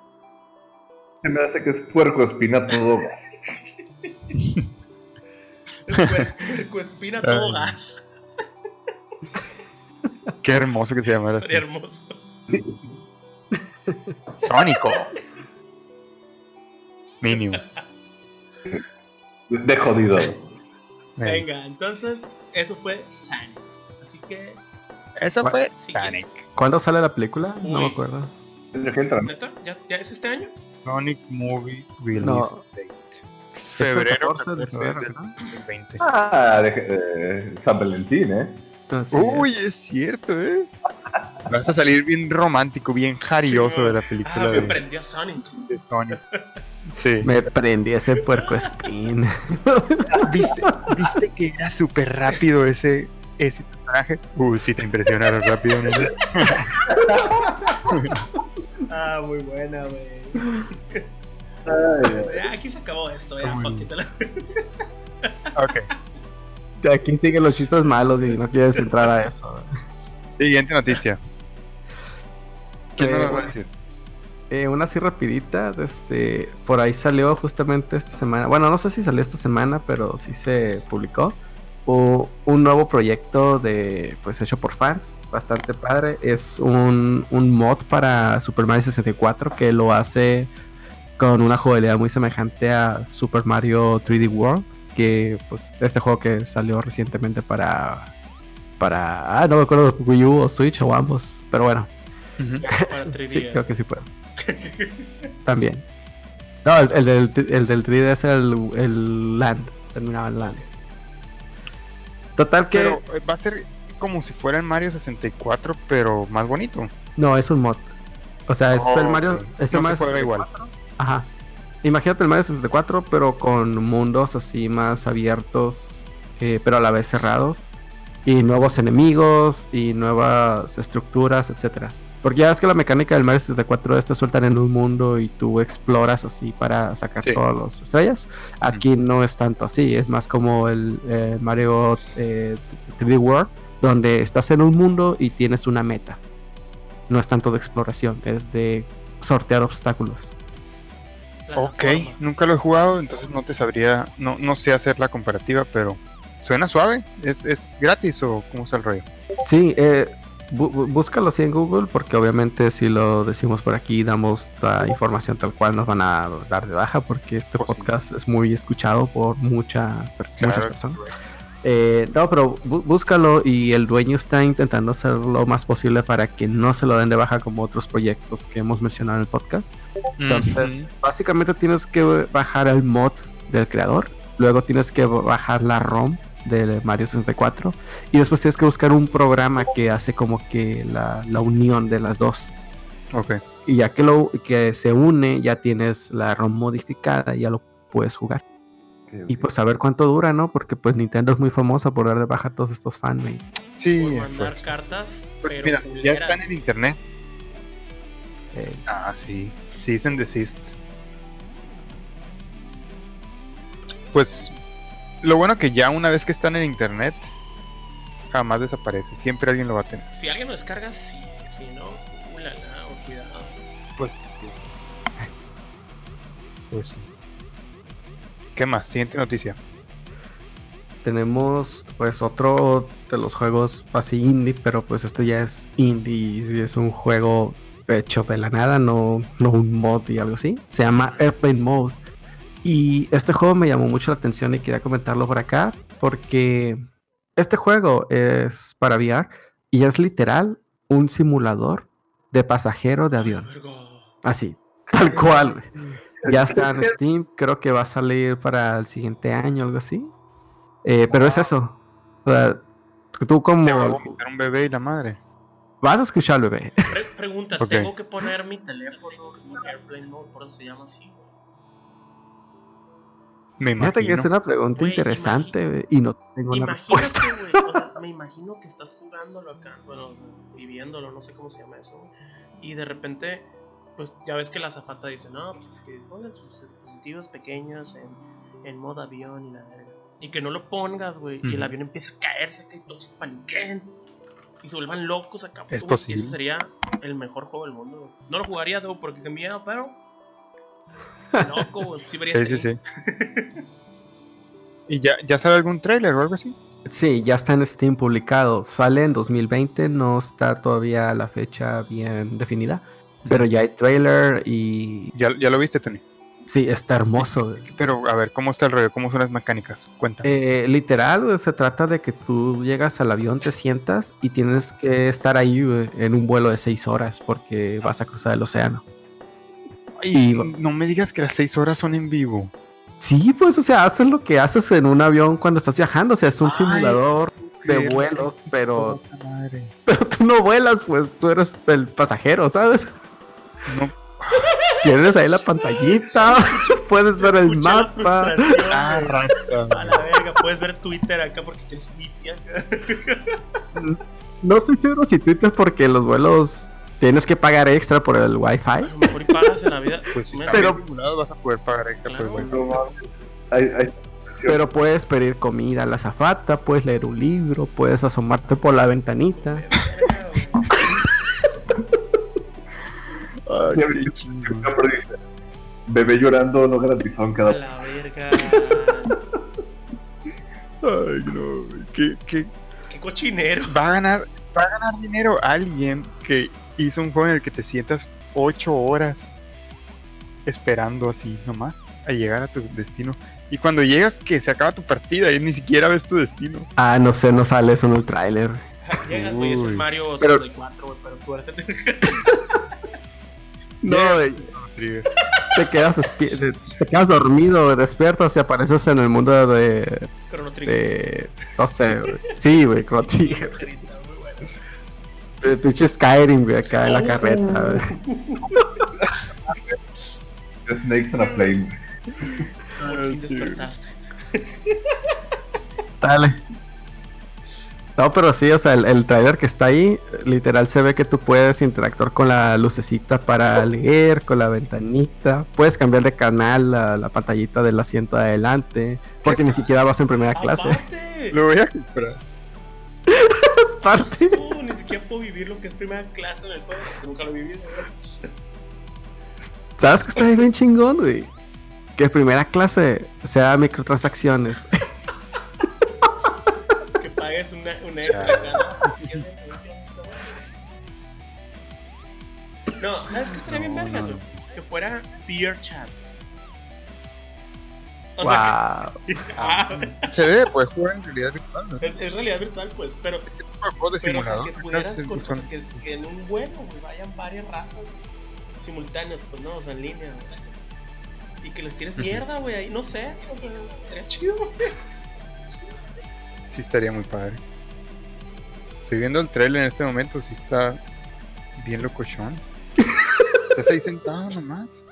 Se me hace que es puerco espina todo. *laughs* El puer- puerco espina todo gas. *laughs* qué hermoso que se llamara así. Sería hermoso. Sónico. Mínimo. De jodido. Venga, entonces, eso fue Sonic. Así que, Eso fue Sí, Sonic. ¿cuándo sale la película? No me acuerdo. ¿Ya, ya es este año? Sonic Movie Release No. Date. Febrero 14 de 14 febrero, del ¿no? 2020. Ah, de, eh, San Valentín, ¿eh? Uy, es. cierto, eh. Vas a salir bien romántico, bien jarioso de la película Ah, me de, prendió Sonic. de Sonic. Sí. Me prendí ese puerco espín. *laughs* ¿Viste, ¿Viste que era súper rápido ese, ese personaje? Uh, sí te impresiona lo rápido, ¿no? *laughs* Ah, muy buena, güey. Aquí se acabó esto, ya, fuck it. Ok. Aquí siguen los chistes malos y no quieres entrar a eso. Siguiente noticia. ¿Quién Eh, nos va a decir? Eh, una así rapidita, este, por ahí salió justamente esta semana, bueno, no sé si salió esta semana, pero sí se publicó o- un nuevo proyecto de, pues hecho por fans, bastante padre, es un, un mod para Super Mario 64 que lo hace con una jugabilidad muy semejante a Super Mario 3D World, que pues este juego que salió recientemente para, para, ah, no me acuerdo, Wii U o Switch o ambos, pero bueno. *laughs* Para 3D. Sí, creo que sí puedo. *laughs* También. No, el, el del, el del 3D es el, el Land. Terminaba en Land. Total que. Pero eh, va a ser como si fuera el Mario 64, pero más bonito. No, es un mod. O sea, es Oh, el Mario. ok. Es No el se Mario juega 64. Ajá. Imagínate el Mario 64, pero con mundos así más abiertos, eh, pero a la vez cerrados. Y nuevos enemigos y nuevas estructuras, etcétera. Porque ya ves que la mecánica del Mario 64 es te sueltan en un mundo y tú exploras así para sacar Sí. todas las estrellas. Aquí no es tanto así, es más como el eh, Mario eh, 3D World, donde estás en un mundo y tienes una meta. No es tanto de exploración, es de sortear obstáculos. Ok, nunca lo he jugado, entonces no te sabría, no, no sé hacer la comparativa, pero suena suave. ¿Es, es gratis o cómo está el rollo? Sí, eh, bú- bú- búscalo así en Google porque obviamente si lo decimos por aquí damos la información tal cual nos van a dar de baja porque este Pues sí. podcast es muy escuchado por mucha, pers- muchas Claro. Eh, no, pero bú- búscalo y el dueño está intentando hacer lo más posible para que no se lo den de baja como otros proyectos que hemos mencionado en el podcast. Entonces, básicamente tienes que bajar el mod del creador, luego tienes que bajar la ROM de Mario 64 y después tienes que buscar un programa que hace como que la, la unión de las dos. Ok. Y ya que, lo, que se une, ya tienes la ROM modificada y ya lo puedes jugar. Y pues a ver cuánto dura, ¿no? Porque pues Nintendo es muy famosa por dar de baja a todos estos fanmates. Sí, Por mandar fuerza. cartas. Pues pero mira, ya están en internet. Eh, Ah, sí. And desist. Pues lo bueno que ya una vez que están en internet, jamás desaparece. Siempre alguien lo va a tener. Si alguien lo descarga, sí. Si no, ulala, o cuidado. Pues. Pues sí. ¿Qué más? Siguiente noticia. tenemos pues otro de los juegos así indie, pero pues este ya es indie y es un juego hecho de la nada, no, no un mod y algo así. Se llama Airplane Mode. Y este juego me llamó mucho la atención y quería comentarlo por acá porque este juego es para VR y es literal un simulador de pasajero de avión. Así, tal cual. *laughs* Ya está en Steam, creo que va a salir para el siguiente año, algo así. Eh, pero es eso. O sea, tú como... un bebé y la madre. Vas a escuchar al bebé. pregunta, ¿tengo que poner mi teléfono en Airplane Mode? Por eso se llama así. Me Fíjate que es una pregunta interesante y no tengo una respuesta. me imagino que estás jugándolo acá, bueno, viviéndolo, no sé cómo se llama eso. Y de repente, pues ya ves que la zafata dice, no, pues que pongan sus dispositivos pequeños en, en modo avión y la verga. Y que no lo pongas, güey, y el avión empieza a caerse, que todos se paniquen y se vuelvan locos acá. Es posible. Ese sería el mejor juego del mundo. No lo jugaría, debo, porque qué miedo, pero *laughs* Loco, sí, sí, sí, *laughs* ¿Y ya, ya sale algún trailer o algo así? Sí, ya está en Steam publicado. Sale en 2020, no está todavía la fecha bien definida. Pero ya hay trailer y. ¿Ya, ya lo viste, Tony? Sí, está hermoso. Pero a ver, ¿cómo está el rollo? ¿Cómo son las mecánicas? Cuéntame. Eh, literal, se trata de que tú llegas al avión, te sientas y tienes que estar ahí en un vuelo de seis horas porque vas a cruzar el océano y no me digas que las seis horas son en vivo. Sí, pues, o sea, haces lo que haces en un avión cuando estás viajando. O sea, es un simulador de vuelos, pero. *laughs* Pero tú no vuelas, pues tú eres el pasajero, ¿sabes? No. Tienes ahí la pantallita, *laughs* puedes ver el mapa. Ah, A la verga, puedes ver Twitter acá porque tienes wifi acá. No estoy seguro si Twitter porque los vuelos tienes que pagar extra por el wifi. A lo mejor pagas en la vida. Pues si pero vas a poder pagar extra por el wifi. Pero puedes pedir comida a la zafata, puedes leer un libro, puedes asomarte por la ventanita. Ay, Bebé llorando no garantizado en cada. La verga. Ay, no, qué, qué, qué cochinero. Va a ganar, va a ganar dinero alguien que hizo un juego en el que te sientas 8 horas esperando así nomás a llegar a tu destino. Y cuando llegas que se acaba tu partida y ni siquiera ves tu destino. Ah, no sé, no sale eso en el tráiler. Llegas, güey, es el Mario pero... 64, güey, pero tú eres el... *laughs* No, güey. Te quedas, te quedas dormido, despiertas y apareces en el mundo de. Chrono Trigger. no sé, güey. Sí, güey, Chrono Trigger. Pinche Skyrim, güey, acá en la carreta, Snakes on a plane, Por despertaste. Dale. No, pero sí, o sea, el, el, trailer que está ahí, literal se ve que tú puedes interactuar con la lucecita para leer, con la ventanita, puedes cambiar de canal la, la pantallita del asiento de adelante, porque ni siquiera vas en primera clase. Lo voy a comprar. *laughs* Parte siquiera puedo vivir lo que es primera clase en el juego. Nunca lo he vivido. ¿Sabes que está bien chingón, güey? Que primera clase sea microtransacciones. Que pagues una, una extra acá. No, ¿sabes qué estaría bien vergas, güey? Que fuera Beer Chat. O sea, *laughs* ah. Se ve, puedes jugar en realidad virtual. ¿no? Es, realidad virtual, pues, pero. ¿Qué tipo de pero, o que pudieras con, que, que, en un vuelo vayan varias razas simultáneas, pues no, o sea, en línea, Y que les tires mierda, güey, ahí, no sé, o sea, estaría chido, güey. Sí, estaría muy padre. Estoy viendo el trailer en este momento, sí está bien locochón. Estás ahí sentado nomás.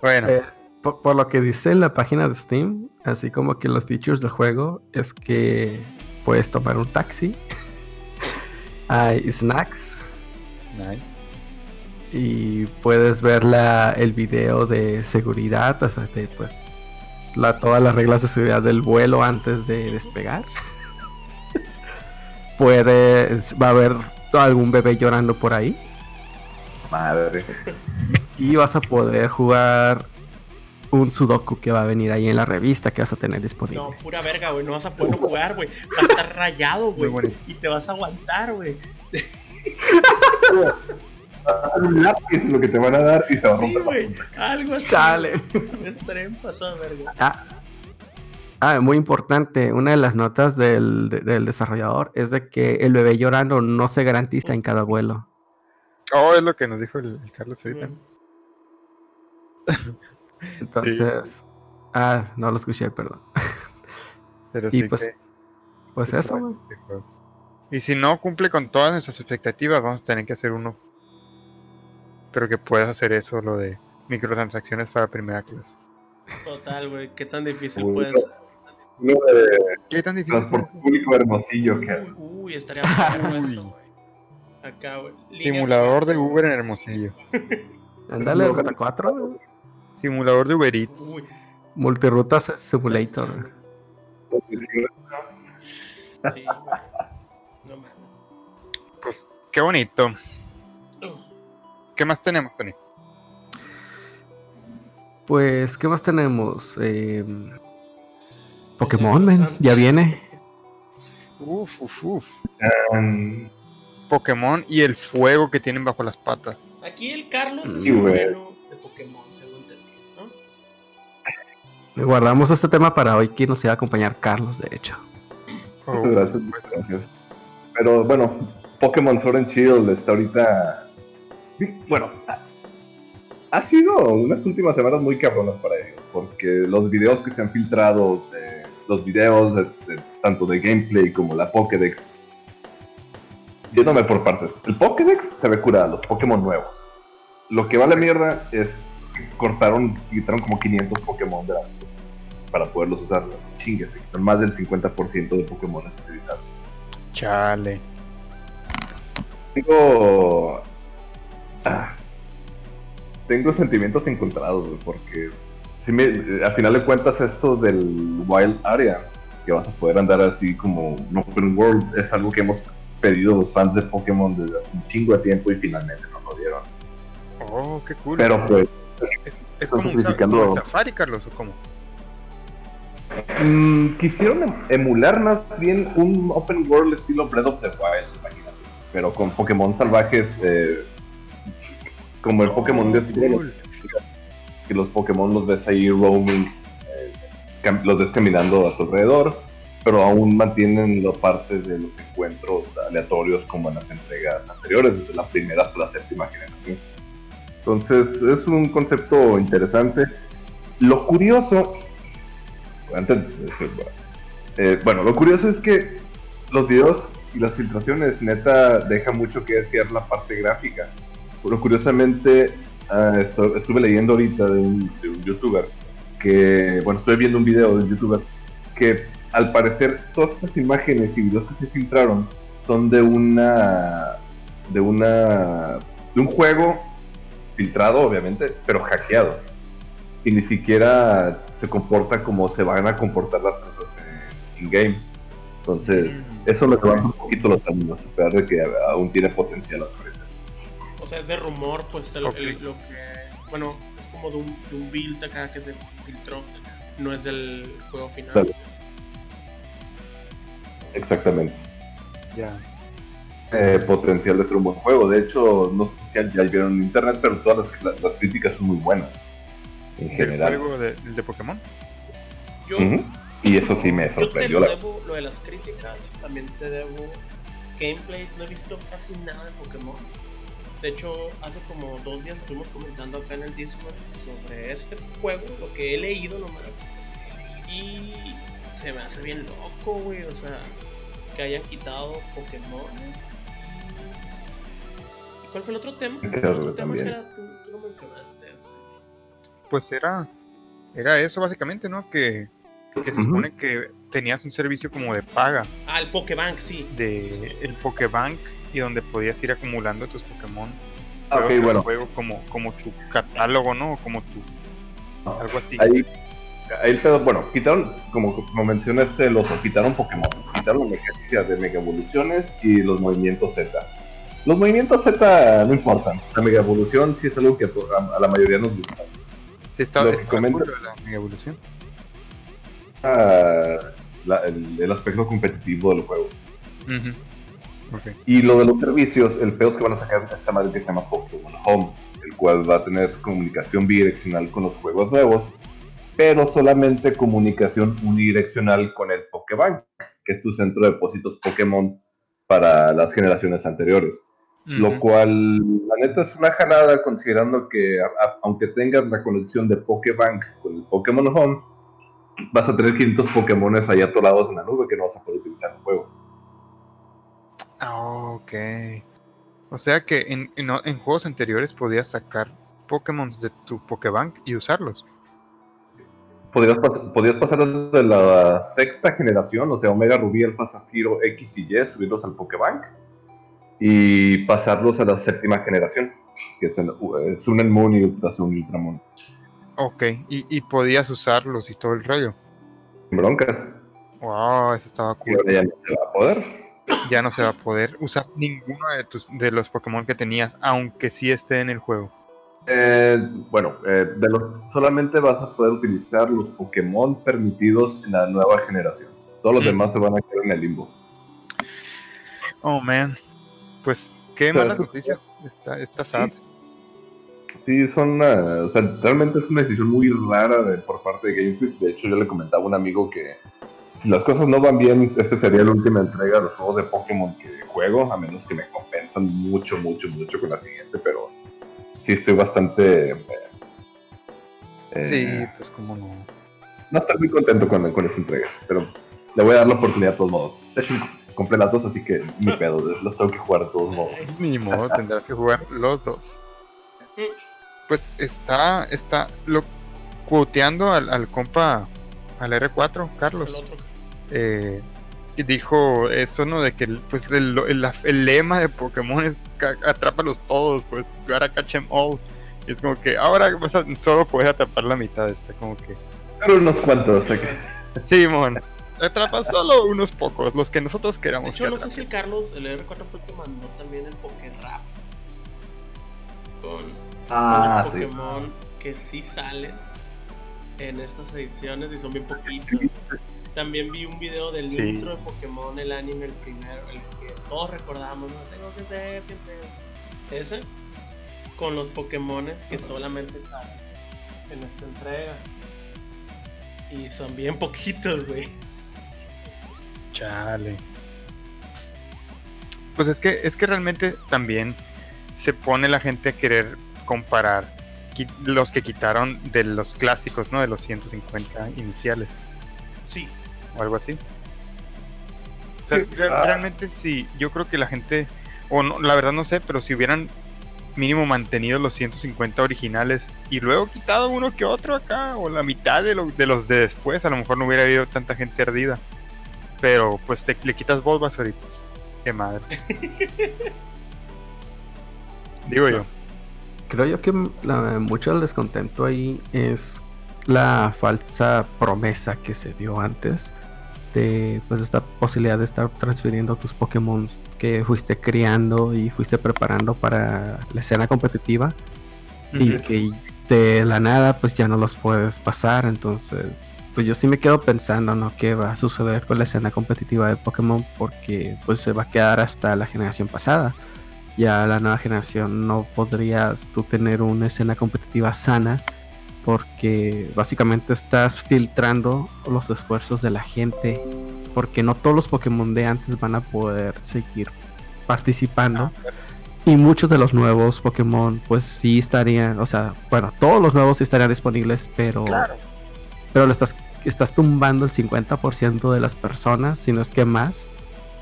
Bueno. Eh, por, lo que dice en la página de Steam, así como que los features del juego es que puedes tomar un taxi, *laughs* hay snacks. Nice. Y puedes ver la, el video de seguridad, o sea, de, pues la, todas las reglas de seguridad del vuelo antes de despegar. *laughs* Puedes, va a haber algún bebé llorando por ahí. Madre. Y vas a poder jugar un Sudoku que va a venir ahí en la revista que vas a tener disponible. No, pura verga, güey. No vas a poder jugar, güey. Vas a estar rayado, güey. Y te vas a aguantar, güey. *laughs* un lápiz lo que te van a dar y se va a Sí, romper. güey. Algo así. Chale. *laughs* Verga. Ah, ah, muy importante. Una de las notas del, de- del desarrollador es de que el bebé llorando no se garantiza en cada vuelo. Oh, es lo que nos dijo el, el Carlos *laughs* Sí, ahorita. Entonces, ah, no lo escuché, perdón. Pero *laughs* Y sí pues, que- pues eso. Y si no cumple con todas nuestras expectativas, vamos a tener que hacer uno. Pero que puedas hacer eso, lo de microtransacciones para primera clase. Total, güey. ¿Qué tan difícil Uy, puede no. ser? Uno de ¿Qué tan difícil? transporte público hermosillo que Uy, uy, estaría Uy. eso, güey. Acá, güey. Simulador de. Uber en Hermosillo. *laughs* Ándale, el 4, güey. Simulador de Uber Eats. Uy, Multirutas Simulator. sí, güey. No mames. Pues qué bonito. ¿Qué más tenemos, Tony? Pues, ¿qué más tenemos? Eh, Pokémon, men, ya viene. Uf, uf, uf. Um, Pokémon y el fuego que tienen bajo las patas. Aquí el Carlos es Sí, el güey. bueno de Pokémon, tengo entendido, ¿no? Guardamos este tema para hoy que nos iba a acompañar Carlos, de hecho. Oh, Gracias, gracias. Pero bueno, Pokémon Sword and Shield está ahorita. Bueno, ha- sido unas últimas semanas muy cabronas para ellos. Porque los videos que se han filtrado, de- los videos de, de- tanto de gameplay como la Pokédex. Yéndome por partes. El Pokédex se ve curado, los Pokémon nuevos. Lo que vale mierda es que cortaron, quitaron como 500 Pokémon de la para poderlos usar. Chinguete, son más del 50% de Pokémon utilizados. Chale. Tengo. Ah, tengo sentimientos encontrados, güey, porque. Si me, a final de cuentas, esto del Wild Area, que vas a poder andar así como un Open World, es algo que hemos pedido los fans de Pokémon desde hace un chingo de tiempo y finalmente nos lo dieron. Oh, qué cool. Pero pues, es, es como un, como un safari, Carlos, o cómo? mm, quisieron em- emular más bien un Open World estilo Breath of the Wild, imagínate. Pero con Pokémon salvajes, eh, como el Pokémon de cool. que los Pokémon los ves ahí roaming, eh, los ves caminando a tu alrededor, pero aún mantienen la parte de los encuentros aleatorios como en las entregas anteriores, desde la primera hasta la séptima generación. Entonces es un concepto interesante. Lo curioso, antes eh, bueno, lo curioso es que los videos y las filtraciones neta deja mucho que desear la parte gráfica. Pero curiosamente Ah, esto- estuve leyendo ahorita de un, de un youtuber que, bueno, estoy viendo un video de un youtuber que al parecer todas estas imágenes y videos que se filtraron son de una, de una, de un juego filtrado obviamente, pero hackeado y ni siquiera se comporta como se van a comportar las cosas en game. Entonces, eso me levanta un poquito los ánimos, esperar de que aún tiene potencial al parecer. O sea, ese rumor, pues el- el- lo que. Bueno, es como de un, de un build acá que se filtró. No es del juego final. Exactamente. Ya. eh, potencial de ser un buen juego. De hecho, no sé si ya vieron en internet, pero todas las, las- las críticas son muy buenas. En ¿Del general. juego de, el de Pokémon? Yo. Y eso sí me yo te sorprendió. lo la- debo, lo de las críticas, también te debo gameplays. No he visto casi nada de Pokémon. De hecho, hace como dos días estuvimos comentando acá en el Discord sobre este juego, lo que he leído nomás. Y se me hace bien loco, güey. O sea, que hayan quitado Pokémones. ¿Y cuál fue el otro tema? El otro tema era, tú, tú lo mencionaste. ese. Pues era, era eso básicamente, ¿no? Que, que se supone que tenías un servicio como de paga Ah, el Pokébank, sí. de el Pokébank y donde podías ir acumulando tus Pokémon. Ah, juego tras bueno. juego como, como tu catálogo, ¿no? Como tu, algo así. Ahí, ahí el pedo, bueno, quitaron, como, como mencionaste, los quitaron Pokémon, quitaron la mecánica de Mega Evoluciones y los movimientos Z. Los movimientos Z no importan, la Mega Evolución sí es algo que a, a la mayoría nos gusta. Sí, está, lo que está comenta- la Mega Evolución. Ah, la- el, el aspecto competitivo del juego. Ujú. Y lo de los servicios, el peor es que van a sacar esta madre que se llama Pokémon Home, el cual va a tener comunicación bidireccional con los juegos nuevos, pero solamente comunicación unidireccional con el Pokébank, que es tu centro de depósitos Pokémon para las generaciones anteriores. Lo cual, la neta, es una jalada considerando que aunque tengas la conexión de Pokébank con el Pokémon Home, vas a tener 500 Pokémones ahí atorados en la nube que no vas a poder utilizar en juegos. Ah, ok. O sea que en, en, juegos anteriores podías sacar Pokémon de tu Pokébank y usarlos. Podrías, podías pasar de la sexta generación, o sea, Omega Rubí, Alfa Zafiro, X y Y, subirlos al Pokébank y pasarlos a la séptima generación, que es el uh, Sun Moon y Ultra Sun Ultramon. Ok, y, y, podías usarlos y todo el rollo. Broncas. Wow, eso estaba cool. ya no se va a poder. Ya no se va a poder usar ninguno de, tus, de los Pokémon que tenías, aunque sí esté en el juego. Eh, bueno, eh, de los, solamente vas a poder utilizar los Pokémon permitidos en la nueva generación. Todos los mm. demás se van a quedar en el limbo. Oh, man. Pues, qué malas noticias. Está, está sad. Sí, son, o sea, realmente es una decisión muy rara de, por parte de Game De hecho, yo le comentaba a un amigo que si las cosas no van bien, este sería la última entrega de los juegos de Pokémon que juego, a menos que me compensan mucho, mucho, mucho con la siguiente, pero sí estoy bastante... Eh, sí, pues como no. No estoy muy contento con, con esa entrega, pero le voy a dar la oportunidad de todos modos. De hecho, compré las dos, así que ni pedo, *laughs* los tengo que jugar de todos modos. Ni modo, tendrás que jugar los dos. *laughs* Pues está, está, lo, cuoteando al, al compa, al R4, Carlos. Eh, dijo eso, ¿no? De que pues el, el, lema de Pokémon es atrápalos todos, pues, gotta catch them all. Y es como que ahora solo puedes atrapar la mitad, está como que. Pero unos cuantos, ¿ok? Sí, mon. Atrapa solo unos pocos, los que nosotros queramos. De hecho, no sé si el Carlos, el R4 fue el que mandó también el Pokérap. Con, ah, los Pokémon que sí salen en estas ediciones y son bien poquitos. También vi un video del intro de Pokémon, el anime, el primero, el que todos recordamos, no tengo que ser siempre ese, con los Pokémones que solamente salen en esta entrega. Y son bien poquitos, güey. Chale. Pues es que, es que realmente también se pone la gente a querer comparar los que quitaron de los clásicos, ¿no? De los 150 iniciales. Sí, o algo así. O sea, ah. realmente sí, yo creo que la gente, o no, la verdad no sé, pero si hubieran mínimo mantenido los 150 originales y luego quitado uno que otro acá, o la mitad de, de los de después, a lo mejor no hubiera habido tanta gente ardida. Pero pues te, le quitas Bulbasaur y pues, qué madre. *laughs* Digo yo. Creo yo que mucho del descontento ahí es la falsa promesa que se dio antes pues esta posibilidad de estar transfiriendo tus Pokémon que fuiste criando y fuiste preparando para la escena competitiva. Y que de la nada pues ya no los puedes pasar. Entonces pues yo sí me quedo pensando no qué va a suceder con la escena competitiva de Pokémon porque pues se va a quedar hasta la generación pasada ya la nueva generación no podrías tú tener una escena competitiva sana porque básicamente estás filtrando los esfuerzos de la gente, porque no todos los Pokémon de antes van a poder seguir participando. Ah, y muchos de los nuevos Pokémon, pues sí estarían, o sea, bueno, todos los nuevos sí estarían disponibles, pero, pero lo estás, estás tumbando el 50% de las personas, si no es que más,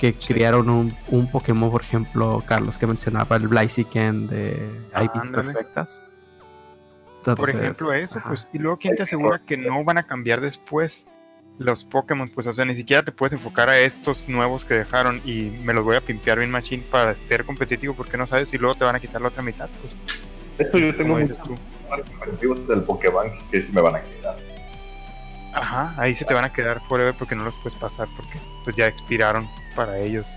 que crearon un, un, Pokémon, por ejemplo, Carlos, que mencionaba el Blaziken de ah, IPs perfectas por ejemplo, eso, pues, y luego, ¿quién te asegura que no van a cambiar después los Pokémon? Pues, o sea, ni siquiera te puedes enfocar a estos nuevos que dejaron y me los voy a pimpear bien machine para ser competitivo porque no sabes si luego te van a quitar la otra mitad, pues. Esto yo tengo muchos competitivos del Pokébank que sí me van a quedar. Ajá, ahí se te van a quedar forever porque no los puedes pasar porque pues ya expiraron para ellos.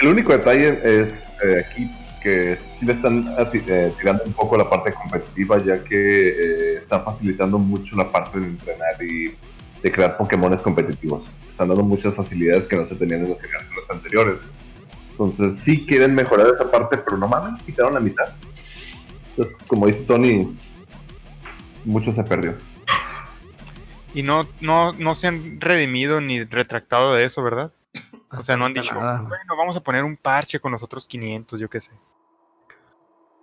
El único detalle es eh, aquí que sí le están eh, tirando un poco la parte competitiva, ya que eh, está facilitando mucho la parte de entrenar y de crear Pokémones competitivos. Están dando muchas facilidades que no se tenían en las generaciones anteriores. Entonces sí quieren mejorar esa parte, pero no mames, quitaron la mitad. Entonces, como dice Tony, mucho se perdió. Y no, no, no se han redimido ni retractado de eso, ¿verdad? O sea, no han dicho, Nada. bueno, vamos a poner un parche con los otros 500, yo qué sé.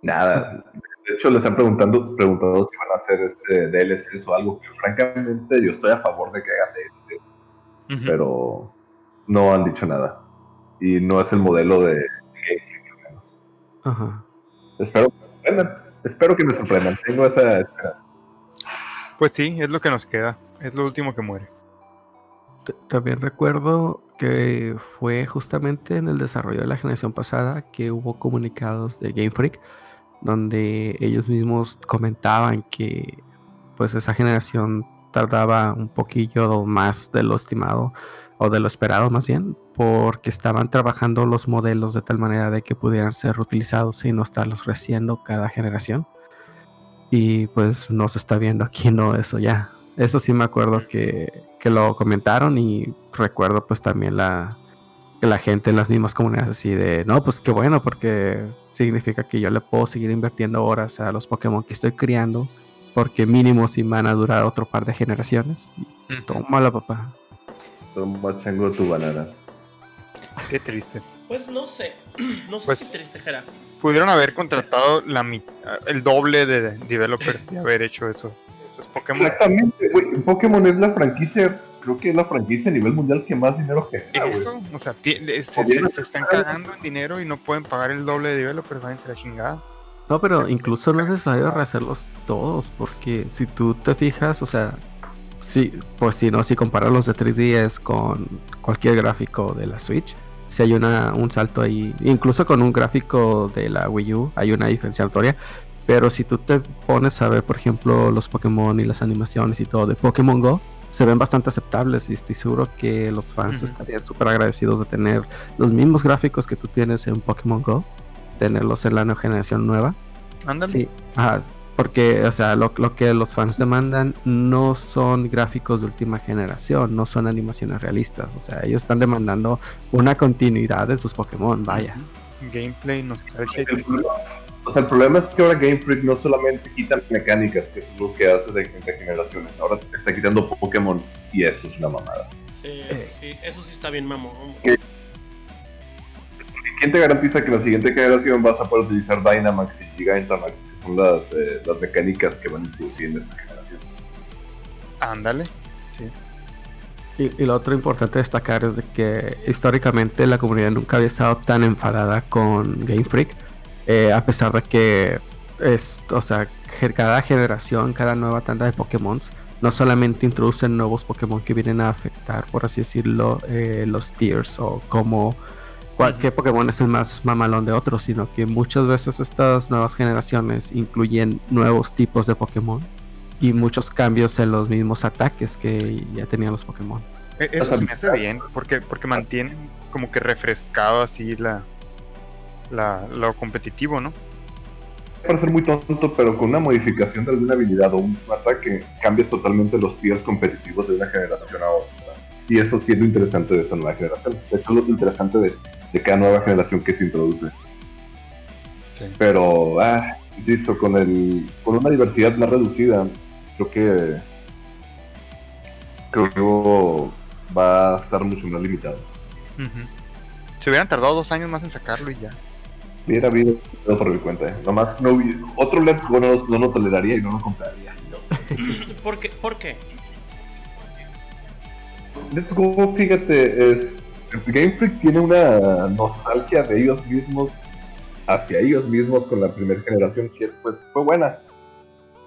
Nada. De hecho, les han preguntado, preguntado si van a hacer este DLCs o algo que francamente yo estoy a favor de que hagan DLCs, pero no han dicho nada. Y no es el modelo de gameplay, al menos. Ajá. Espero que me sorprendan. Espero que me sorprendan. Tengo esa esperanza. Pues sí, es lo que nos queda. Es lo último que muere. También recuerdo que fue justamente en el desarrollo de la generación pasada que hubo comunicados de Game Freak donde ellos mismos comentaban que pues esa generación tardaba un poquillo más de lo estimado o de lo esperado más bien porque estaban trabajando los modelos de tal manera de que pudieran ser reutilizados y no estarlos reciendo cada generación. Y pues no se está viendo aquí no eso ya. Eso sí me acuerdo que, que lo comentaron y recuerdo pues también la que la gente en las mismas comunidades así de no pues qué bueno porque significa que yo le puedo seguir invirtiendo horas a los Pokémon que estoy criando porque mínimo si van a durar otro par de generaciones Ujú. tómala papá Toma chango tu banana. Qué triste. Pues no sé. *clears throat* No sé Pues- si triste, Jera. Pudieron haber contratado la el doble de developers y haber hecho eso. Pokémon. Exactamente, güey. Pokémon es la franquicia, creo que es la franquicia a nivel mundial que más dinero genera. Eso, o sea, este, se, se están cagando en dinero y no pueden pagar el doble de developers, váyanse a la chingada. No, pero incluso no es necesario rehacerlos todos, porque si tú te fijas, o sea, sí, pues si no, si comparas los de 3DS con cualquier gráfico de la Switch, si hay una, un salto ahí, incluso con un gráfico de la Wii U, hay una diferencia notoria. Pero si tú te pones a ver, por ejemplo, los Pokémon y las animaciones y todo de Pokémon Go, se ven bastante aceptables y estoy seguro que los fans estarían súper agradecidos de tener los mismos gráficos que tú tienes en Pokémon Go, tenerlos en la nueva generación nueva. Ándale. Sí, ajá, porque, o sea, lo, lo que los fans demandan no son gráficos de última generación, no son animaciones realistas, o sea, ellos están demandando una continuidad de sus Pokémon, vaya. Gameplay, nostalgia. O sea, el problema es que ahora Game Freak no solamente quita mecánicas, que es lo que hace de, de generaciones, ahora te está quitando Pokémon y eso es una mamada. Sí, eso sí, eso sí está bien mamón. ¿Quién te garantiza que en la siguiente generación vas a poder utilizar Dynamax y Gigantamax, que son las, eh, las mecánicas que van a introducir en esta generación? Ándale. Y, y lo otro importante destacar es de que históricamente la comunidad nunca había estado tan enfadada con Game Freak, eh, a pesar de que es, o sea, cada generación, cada nueva tanda de Pokémon, no solamente introducen nuevos Pokémon que vienen a afectar, por así decirlo, eh, los tiers o como cualquier Pokémon es el más mamalón de otros, sino que muchas veces estas nuevas generaciones incluyen nuevos tipos de Pokémon y muchos cambios en los mismos ataques que ya tenían los Pokémon. E- Eso se me hace bien, porque, porque mantienen como que refrescado así la, la lo competitivo, ¿no? Para ser muy tonto, pero con una modificación de alguna habilidad o un ataque, cambias totalmente los tiers competitivos de una generación a otra. Y eso sí es lo interesante de esta nueva generación. De hecho, es lo interesante de, de cada nueva generación que se introduce. Sí. Pero, ah, insisto, con, el, con una diversidad más reducida, creo que creo que va a estar mucho más limitado. Ujú. Se hubieran tardado dos años más en sacarlo y ya. Hubiera habido todo por mi cuenta. ¿eh? Nomás no hubi- otro Let's Go no, no lo toleraría y no lo compraría. *laughs* ¿Por qué? ¿Por qué? Let's Go, fíjate, es Game Freak tiene una nostalgia de ellos mismos hacia ellos mismos con la primera generación que pues fue buena.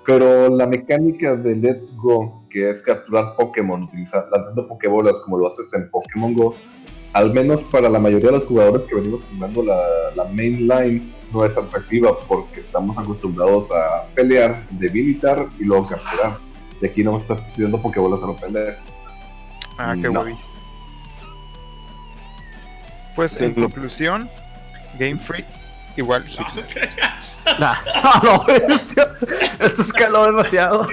Pero la mecánica de Let's Go, que es capturar Pokémon lanzando Pokébolas como lo haces en Pokémon Go, al menos para la mayoría de los jugadores que venimos jugando la, la main line, no es atractiva porque estamos acostumbrados a pelear, debilitar y luego capturar. Y aquí no estás pidiendo Pokébolas a lo pendejo. Ah, qué No. guay. Pues Sí, en lo- conclusión, Game Freak igual No. *laughs* Nah, no, bestia. Esto escaló demasiado.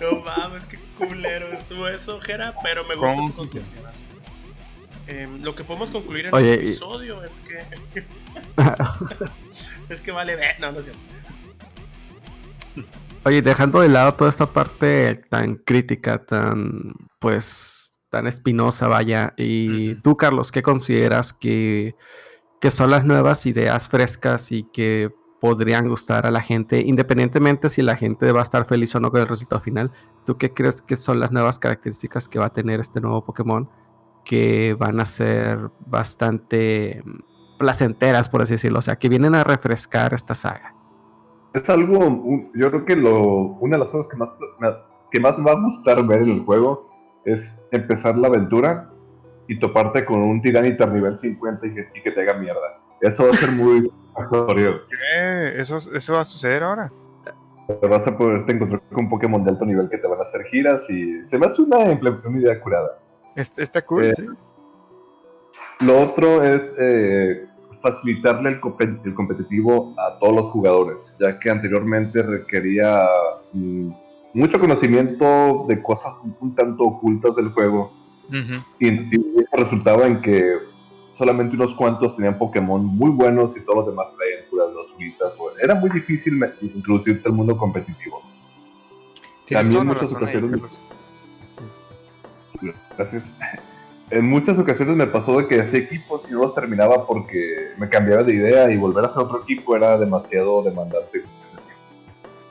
No mames, qué culero estuvo eso, Jera, pero me tu conclusión. em, lo que podemos concluir en Oye, este y- episodio es que. *laughs* es que vale ver. No, no es cierto. Oye, dejando de lado toda esta parte tan crítica, tan, pues, tan espinosa, vaya. Y tú, Carlos, ¿qué consideras que, que son las nuevas ideas frescas y que podrían gustar a la gente, independientemente si la gente va a estar feliz o no con el resultado final? ¿Tú qué crees que son las nuevas características que va a tener este nuevo Pokémon que van a ser bastante mm, placenteras, por así decirlo? O sea, que vienen a refrescar esta saga. Es algo, un- yo creo que lo, una de las cosas que más, me- que más va a gustar ver en el juego es empezar la aventura y toparte con un Tiranitar nivel 50 y que, y que te haga mierda. Eso va a ser muy. *laughs* ¿Qué? ¿Eso, ¿Eso va a suceder ahora? Vas a poderte encontrar con un Pokémon de alto nivel que te van a hacer giras y se me hace una, una idea curada. Está, está cool, Eh, sí. Lo otro es eh, facilitarle el, compe- el competitivo a todos los jugadores, ya que anteriormente requería mm, mucho conocimiento de cosas un, un tanto ocultas del juego y, resultaba en que solamente unos cuantos tenían Pokémon muy buenos y todos los demás traían puras basulitas. o- Era muy difícil introducirte al mundo competitivo. También la muchas ocasiones-. Gracias. *laughs* En muchas ocasiones me pasó de que hacía equipos y no los terminaba porque me cambiaba de idea y volver a hacer otro equipo era demasiado demandante. en.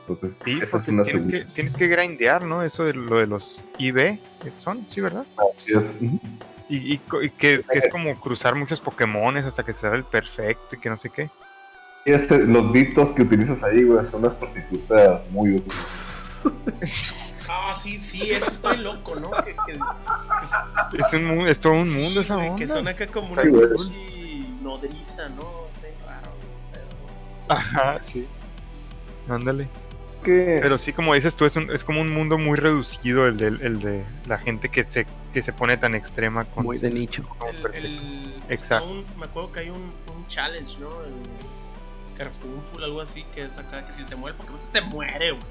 Entonces, Sí, esa es una tienes que, tienes que grindear, ¿no? Eso de lo de los IB, ¿qué son? Sí, ¿verdad? Así es. Ujú. Y, y co- y que, es- que es como cruzar muchos Pokémones hasta que se da el perfecto y que no sé qué. Y este, los ditos que utilizas ahí, güey, son unas prostitutas muy útiles. *laughs* Ah, sí, sí, eso está bien loco, ¿no? Que, que, Es, un, es todo un mundo sí, esa onda. que son acá como una Sí, nodriza, ¿no? Está raro ese pedo. Ajá, sí. Ándale. Que Pero sí, como dices tú, es, un- es como un mundo muy reducido el de, el de la gente que se, que se pone tan extrema con Muy de nicho. El, el- Exacto. un- me acuerdo que hay un, un challenge, ¿no? El Carfunful, algo así, que es acá, que si te muere el Pokémon se te muere, güey.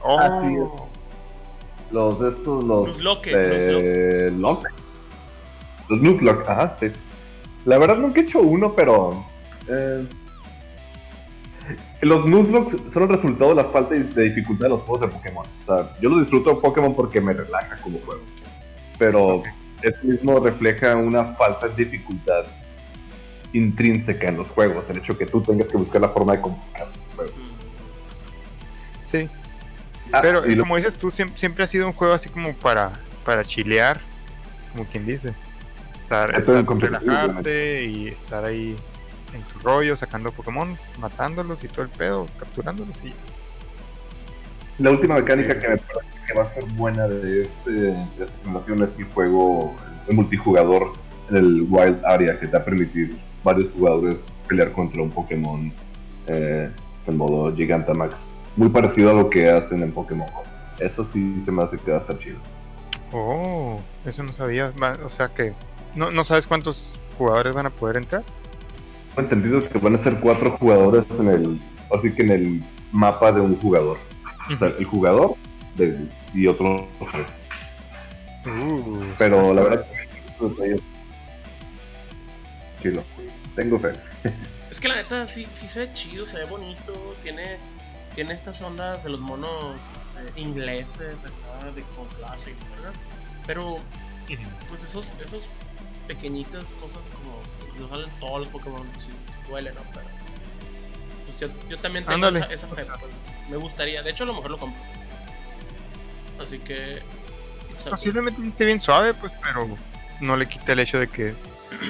Oh, Así los de estos, los. Eh, Lock. Los Nuzlocke, ajá, sí. La verdad nunca he hecho uno, pero. eh, los Nuzlocke son el resultado de la falta de dificultad de los juegos de Pokémon. O sea, yo lo disfruto de Pokémon porque me relaja como juego. Pero eso mismo refleja una falta de dificultad intrínseca en los juegos. El hecho que tú tengas que buscar la forma de complicar los juegos. Sí. Ah, Pero y lo- como dices tú, siempre, siempre ha sido un juego así como para, para chilear, como quien dice. Estar, Estar relajarte y estar ahí en tu rollo, sacando Pokémon, matándolos y todo el pedo, capturándolos y La última mecánica que me parece que va a ser buena de, este, de esta generación es el juego el multijugador en el Wild Area, que te va a permitir varios jugadores pelear contra un Pokémon eh, en modo Gigantamax. Muy parecido a lo que hacen en Pokémon Go. Eso sí se me hace que va a estar chido. Oh, eso no sabía. O sea que no, no sabes cuántos jugadores van a poder entrar. Entendido que van a ser cuatro jugadores en el, así que en el mapa de un jugador. O sea, el jugador y otros tres. Uh, Pero la verdad que Chilo. Tengo fe. Es que la neta sí, sí se ve chido, se ve bonito, tiene, tiene estas ondas de los monos este, ingleses acá de con clase, ¿verdad? Pero pues esos, esos pequeñitas cosas como no salen todos los Pokémon, pues sí, sí duele, ¿no? Pero pues yo, yo también tengo Ándale. esa, esa fe, pues, me gustaría, de hecho a lo mejor lo compro. Así que Posiblemente sí esté bien suave, pues, pero no le quita el hecho de que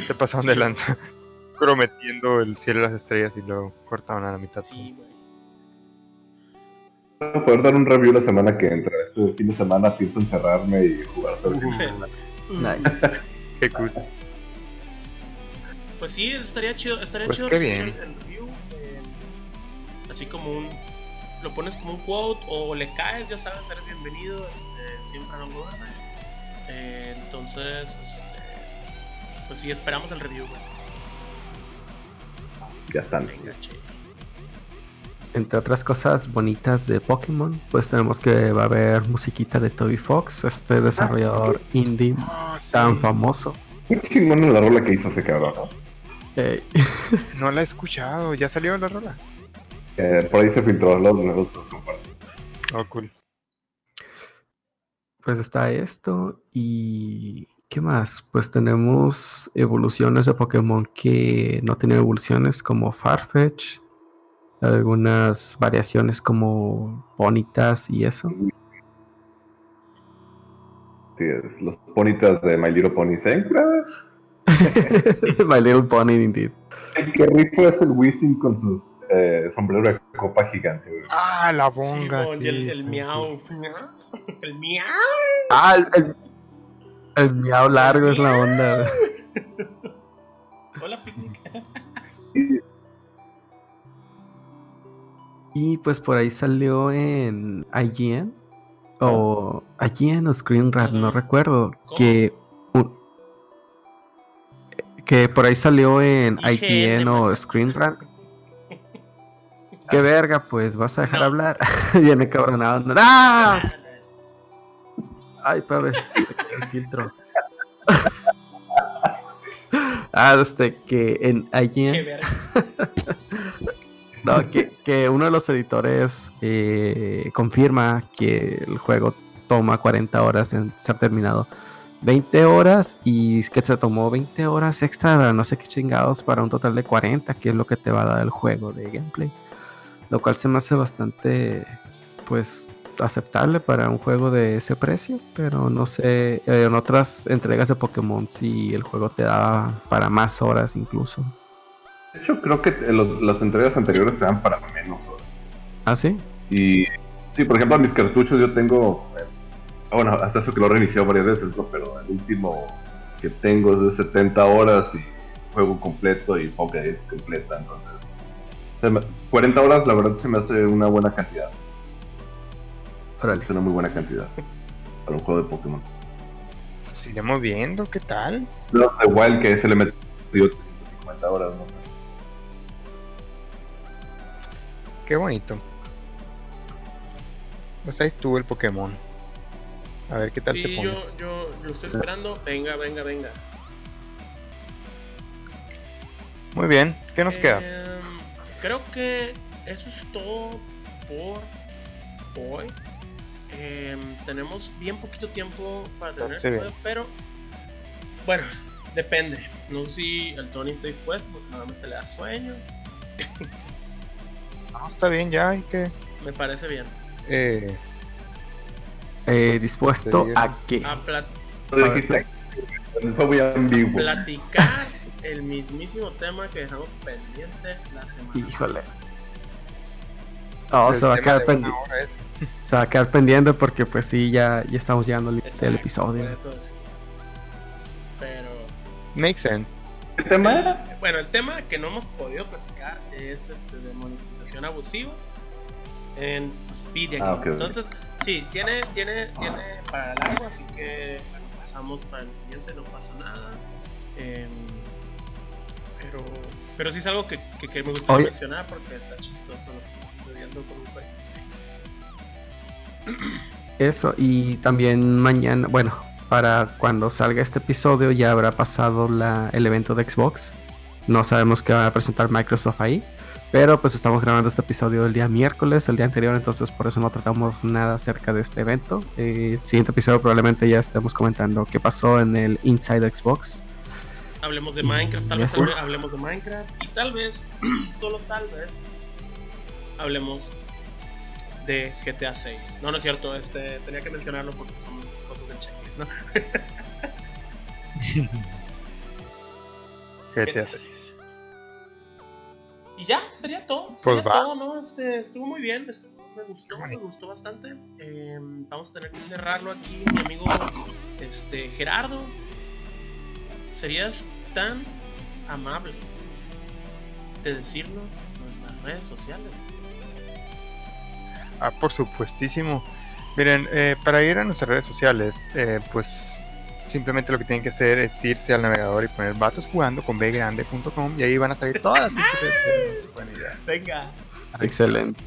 se pasaron de lanza *laughs* prometiendo el cielo y las estrellas y luego cortaron a la mitad. sí, güey. Voy a poder dar un review la semana que entra. Este fin de semana pienso encerrarme y jugar todo el *laughs* fin de semana. Nice. *laughs* Qué cool. Pues sí, estaría chido, estaría Pues chido qué bien. El, review, eh, así como un lo pones como un quote o le caes, ya sabes, eres bienvenido, este, siempre a Longo Verde. Eh, entonces, este, pues sí, esperamos el review, güey. Ya están. Venga, che. Entre otras cosas bonitas de Pokémon, pues tenemos que va a haber musiquita de Toby Fox, este desarrollador indie Oh, sí. tan famoso. Qué chingón la rola que hizo ese cabrón, ¿no? *laughs* No la he escuchado, ya salió la rola. Eh, por ahí se filtró, los nuevos los comparto. Oh, cool. pues está esto y ¿qué más? Pues tenemos evoluciones de Pokémon que no tienen evoluciones como Farfetch, algunas variaciones como Bonitas y eso. Sí, es los ponitas de My Little Pony. ¿Siempre ves? *laughs* My Little Pony indeed. El que rifo es el Wizzing con su eh, sombrero de copa gigante, güey. Ah, la Sí, bonga, sí. y el, el miau. El miau. Ah, el, el, el miau largo es la onda. *laughs* Y pues por ahí salió en IGN o IGN o Screen Rant, no recuerdo, ¿Cómo? que un- que por ahí salió en IGN, IGN o man. Screen Rant. *laughs* Qué verga, pues vas a dejar No. hablar. *laughs* Viene cabronado. no- ¡Ah! Ay, padre, se cayó el filtro. *laughs* ah, este que en IGN Qué verga. Que, uno de los editores eh, confirma que el juego toma 40 horas en ser terminado. 20 horas y que se tomó 20 horas extra, no sé qué chingados, para un total de 40, que es lo que te va a dar el juego de gameplay. Lo cual se me hace bastante, pues, aceptable para un juego de ese precio, pero no sé, en otras entregas de Pokémon si el juego te da para más horas incluso. De hecho, creo que los- las entregas anteriores te dan para menos horas. ¿Ah, sí? Y sí, por ejemplo, mis cartuchos yo tengo. bueno, hasta eso que lo he reiniciado varias veces, ¿no? Pero el último que tengo es de 70 horas y juego completo y Pokédex completa. Entonces, se me- 40 horas, la verdad, se me hace una buena cantidad. Órale. Es una muy buena cantidad para un juego de Pokémon. Pues iremos viendo qué tal. Wild que se le metió 150 horas, ¿no? Qué bonito. Pues ahí estuvo el Pokémon. A ver qué tal se Sí, pone. yo, yo lo estoy esperando. Venga, venga, venga. Muy bien, ¿qué nos queda? Em, Creo que eso es todo por hoy. Em, tenemos bien poquito tiempo para tener Sí. pero bueno, depende. No sé si el Tony está dispuesto, porque normalmente le da sueño. No, está bien, ya hay que. Me parece bien. Eh, Eh, dispuesto Te a digo. qué? A, plat- platicar el mismísimo tema que dejamos pendiente la semana. Híjole. Oh, se va a quedar pendiente. es- Se va a quedar pendiente porque pues sí, ya, ya estamos llegando al episodio. por eso decía. Pero Makes sense. ¿Qué tema era? bueno, el tema que no hemos podido platicar es este de monetización abusiva en video Ah. Entonces, sí, tiene, tiene, tiene para largo, así que bueno, pasamos para el siguiente, no pasa nada. Em, pero, pero sí es algo que, que, que me gustaría Oye. mencionar porque está chistoso lo que está sucediendo con un juego. Eso, y también mañana, bueno, para cuando salga este episodio ya habrá pasado la, el evento de Xbox. No sabemos qué va a presentar Microsoft ahí. Pero pues estamos grabando este episodio el día miércoles, el día anterior, entonces por eso no tratamos nada acerca de este evento. Eh, el siguiente episodio probablemente ya estemos comentando qué pasó en el Inside Xbox. Hablemos de Minecraft, tal vez hable- hablemos de Minecraft y tal vez, *clears throat* solo tal vez, hablemos de GTA 6. No, no es cierto, este, tenía que mencionarlo porque checklist, ¿no? GTA GTA 6. 6. Y ya, sería todo. Pues Sería va. todo, ¿no? Este, estuvo muy bien, estuvo- me gustó, me gustó bastante. Eh, vamos a tener que cerrarlo aquí, mi amigo este, Gerardo. ¿Serías tan amable de decirnos nuestras redes sociales? Ah, por supuestísimo. Miren, eh, para ir a nuestras redes sociales, eh, pues simplemente lo que tienen que hacer es irse al navegador y poner vatos jugando con bgrande.com y ahí van a salir todas las redes sociales. Buena idea. Venga. Excelente.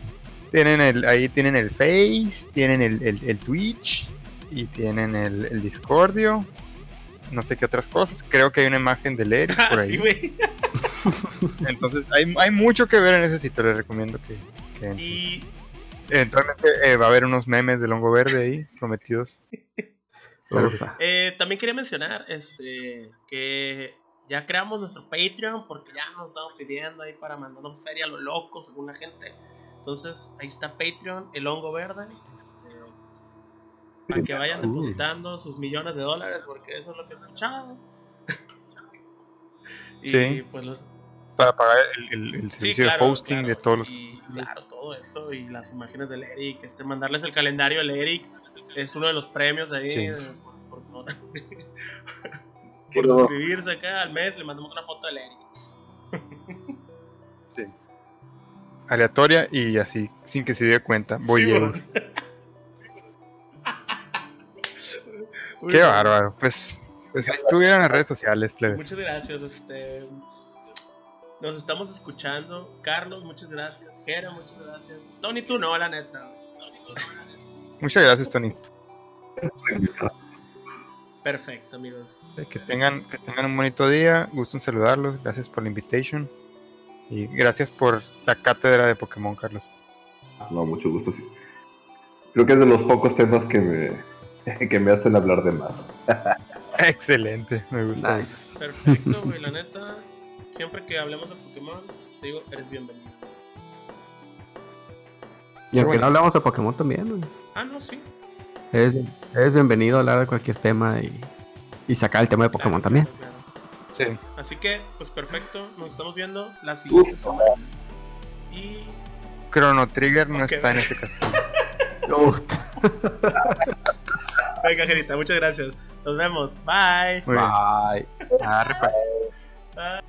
Tienen el, ahí tienen el Face, tienen el, el- el Twitch y tienen el, el Discordio. No sé qué otras cosas. Creo que hay una imagen de Eric *laughs* por Ah, ahí. sí, güey. Entonces hay, hay mucho que ver en ese sitio. Les recomiendo que, que entren. Y Eventualmente eh, va a haber unos memes de Longo Verde ahí prometidos. Eh, también quería mencionar este que ya creamos nuestro Patreon porque ya nos estaban pidiendo ahí para mandarnos feria a lo loco según la gente. Entonces ahí está Patreon, el hongo verde. Este, para que vayan Uy. depositando sus millones de dólares porque eso es lo que he escuchado. *laughs* y Sí. pues los, Para pagar el, el- el Sí, servicio claro, de hosting claro, de todos los. y, claro, todo eso y las imágenes del Eric, este mandarles el calendario del Eric es uno de los premios ahí Sí. por, por- *laughs* por Pero- suscribirse acá al mes, le mandamos una foto del Eric. *laughs* aleatoria y así, sin que se dé cuenta. Voy Sí, a Qué bárbaro. Pues, pues ahí estuvieron las redes sociales, plebe. Muchas gracias, este nos estamos escuchando. Carlos, muchas gracias. Jera, muchas gracias. Tony, tú no, la neta. Muchas gracias, Tony. Perfecto, amigos. Eh, Que tengan, que tengan un bonito día. Gusto en saludarlos. Gracias por la invitation. Y gracias por la cátedra de Pokémon, Carlos. No, mucho gusto, sí. Creo que es de los pocos temas que me, *laughs* que me hacen hablar de más. *laughs* Excelente, me gusta. Nice. Perfecto, güey, la neta. Siempre que hablemos de Pokémon, te digo, eres bienvenido. Y aunque bueno. no hablamos de Pokémon también, güey. Ah, no, sí. Eres, eres bienvenido a hablar de cualquier tema y, y sacar el tema de Pokémon Claro, también. claro, claro. Sí. Así que, pues perfecto. Nos estamos viendo la siguiente semana. Y Chrono Trigger no está en este castillo. Uf. *laughs* *laughs* venga, Gerita, muchas gracias. Nos vemos. Bye. Bye. Pa. Bye.